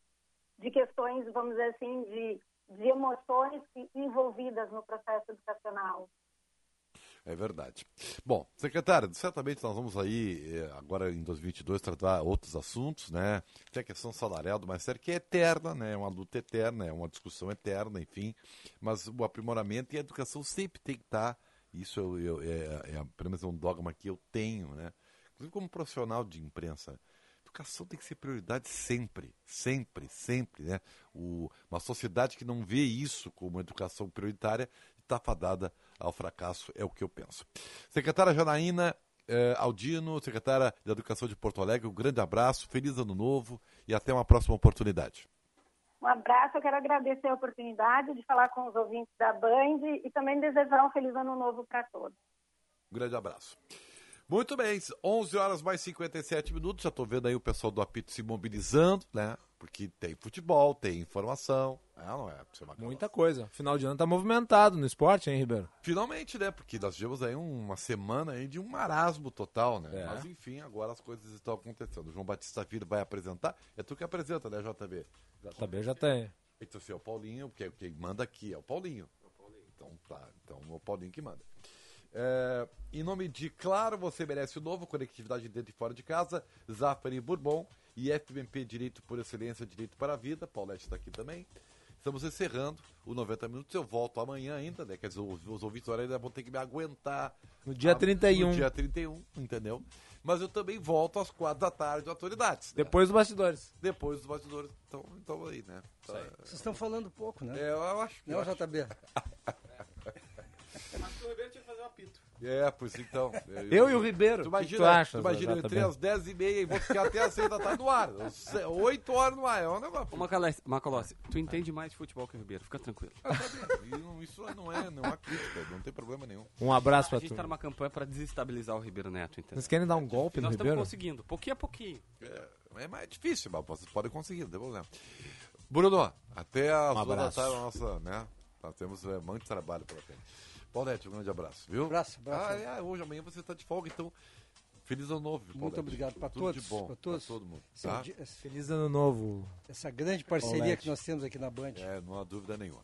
[SPEAKER 18] de questões, vamos dizer assim, de, de emoções envolvidas no processo educacional.
[SPEAKER 2] É verdade. Bom, secretário, certamente nós vamos aí, eh, agora em 2022, tratar outros assuntos, né? Tem a questão salarial do magistério, que é eterna, né? É uma luta eterna, é uma discussão eterna, enfim. Mas o aprimoramento e a educação sempre tem que estar, isso eu, eu, é, é, pelo menos é um dogma que eu tenho, né? Inclusive como profissional de imprensa, educação tem que ser prioridade sempre, sempre, sempre, né? O, uma sociedade que não vê isso como educação prioritária está fadada ao fracasso, é o que eu penso. Secretária Janaína eh, Aldino, secretária de Educação de Porto Alegre, um grande abraço, feliz ano novo e até uma próxima oportunidade.
[SPEAKER 18] Um abraço, eu quero agradecer a oportunidade de falar com os ouvintes da Band e também desejar um feliz ano novo para todos.
[SPEAKER 2] Um grande abraço. Muito bem, 11 horas mais 57 minutos. Já estou vendo aí o pessoal do apito se mobilizando, né? Porque tem futebol, tem informação. É, não é?
[SPEAKER 3] Muita coisa. Final de ano tá movimentado no esporte, hein, Ribeiro?
[SPEAKER 2] Finalmente, né? Porque nós tivemos aí uma semana aí de um marasmo total, né?
[SPEAKER 3] É.
[SPEAKER 2] Mas enfim, agora as coisas estão acontecendo. O João Batista Filho vai apresentar. É tu que apresenta, né, JB?
[SPEAKER 3] JB já tem.
[SPEAKER 2] Então, assim, é o Paulinho, porque quem manda aqui é o Paulinho. Então tá, então é o Paulinho que manda. É, em nome de Claro, você merece o novo, conectividade dentro e fora de casa, Zafari Bourbon e FMP Direito por Excelência, Direito para a Vida. Paulette está aqui também. Estamos encerrando o 90 minutos. Eu volto amanhã ainda, né? Quer dizer, os, os ouvintes ainda vão ter que me aguentar.
[SPEAKER 3] No dia 31.
[SPEAKER 2] No dia 31, entendeu? Mas eu também volto às quatro da tarde de autoridades. né?
[SPEAKER 3] Depois dos bastidores.
[SPEAKER 2] Depois dos bastidores. Então, então aí, né?
[SPEAKER 19] Vocês estão falando pouco, né?
[SPEAKER 2] É, eu acho que.
[SPEAKER 19] Não,
[SPEAKER 2] eu acho.
[SPEAKER 19] JB.
[SPEAKER 20] Mas o Ribeiro tinha que fazer um apito.
[SPEAKER 2] É, pois então.
[SPEAKER 3] Eu e o Ribeiro,
[SPEAKER 2] Tu imagina,
[SPEAKER 3] tu acha,
[SPEAKER 2] tu imagina eu entrei às 10h30 e vou ficar até às 6 da tarde no ar. 8 horas no ar. É um negócio.
[SPEAKER 20] Ô, Macalossi, Macalossi, tu entende mais de futebol que o Ribeiro, fica tranquilo.
[SPEAKER 2] Não- Isso não é, não é uma crítica, não tem problema nenhum.
[SPEAKER 3] Um abraço
[SPEAKER 20] A
[SPEAKER 3] pra
[SPEAKER 20] gente
[SPEAKER 3] tu.
[SPEAKER 20] tá numa campanha pra desestabilizar o Ribeiro Neto, entendeu?
[SPEAKER 3] Vocês querem dar um golpe
[SPEAKER 20] E
[SPEAKER 3] no
[SPEAKER 20] nós estamos
[SPEAKER 3] Ribeiro?
[SPEAKER 20] conseguindo, pouquinho a pouquinho.
[SPEAKER 2] É, é mais difícil, mas vocês podem conseguir, não tem problema. Bruno, até às
[SPEAKER 3] Um
[SPEAKER 2] duas da
[SPEAKER 3] abraço.
[SPEAKER 2] tarde, a nossa, né? Nós temos é, muito trabalho pela frente. Paulette, um grande abraço, viu?
[SPEAKER 19] Abraço, abraço.
[SPEAKER 2] Ah, é, hoje, amanhã você está de folga, então. Feliz ano novo,
[SPEAKER 19] Muito
[SPEAKER 2] Paulette.
[SPEAKER 19] obrigado para
[SPEAKER 2] Tudo
[SPEAKER 19] todos.
[SPEAKER 2] de bom
[SPEAKER 19] pra todos.
[SPEAKER 2] todo mundo.
[SPEAKER 19] Esse
[SPEAKER 2] Tá?
[SPEAKER 3] Feliz ano novo.
[SPEAKER 19] Essa grande parceria
[SPEAKER 3] Paulette.
[SPEAKER 19] que nós temos aqui na Band.
[SPEAKER 2] É, não há dúvida nenhuma.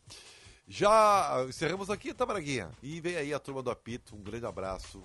[SPEAKER 2] Já encerramos aqui, tá, Braguinha? E vem aí a turma do apito. Um grande abraço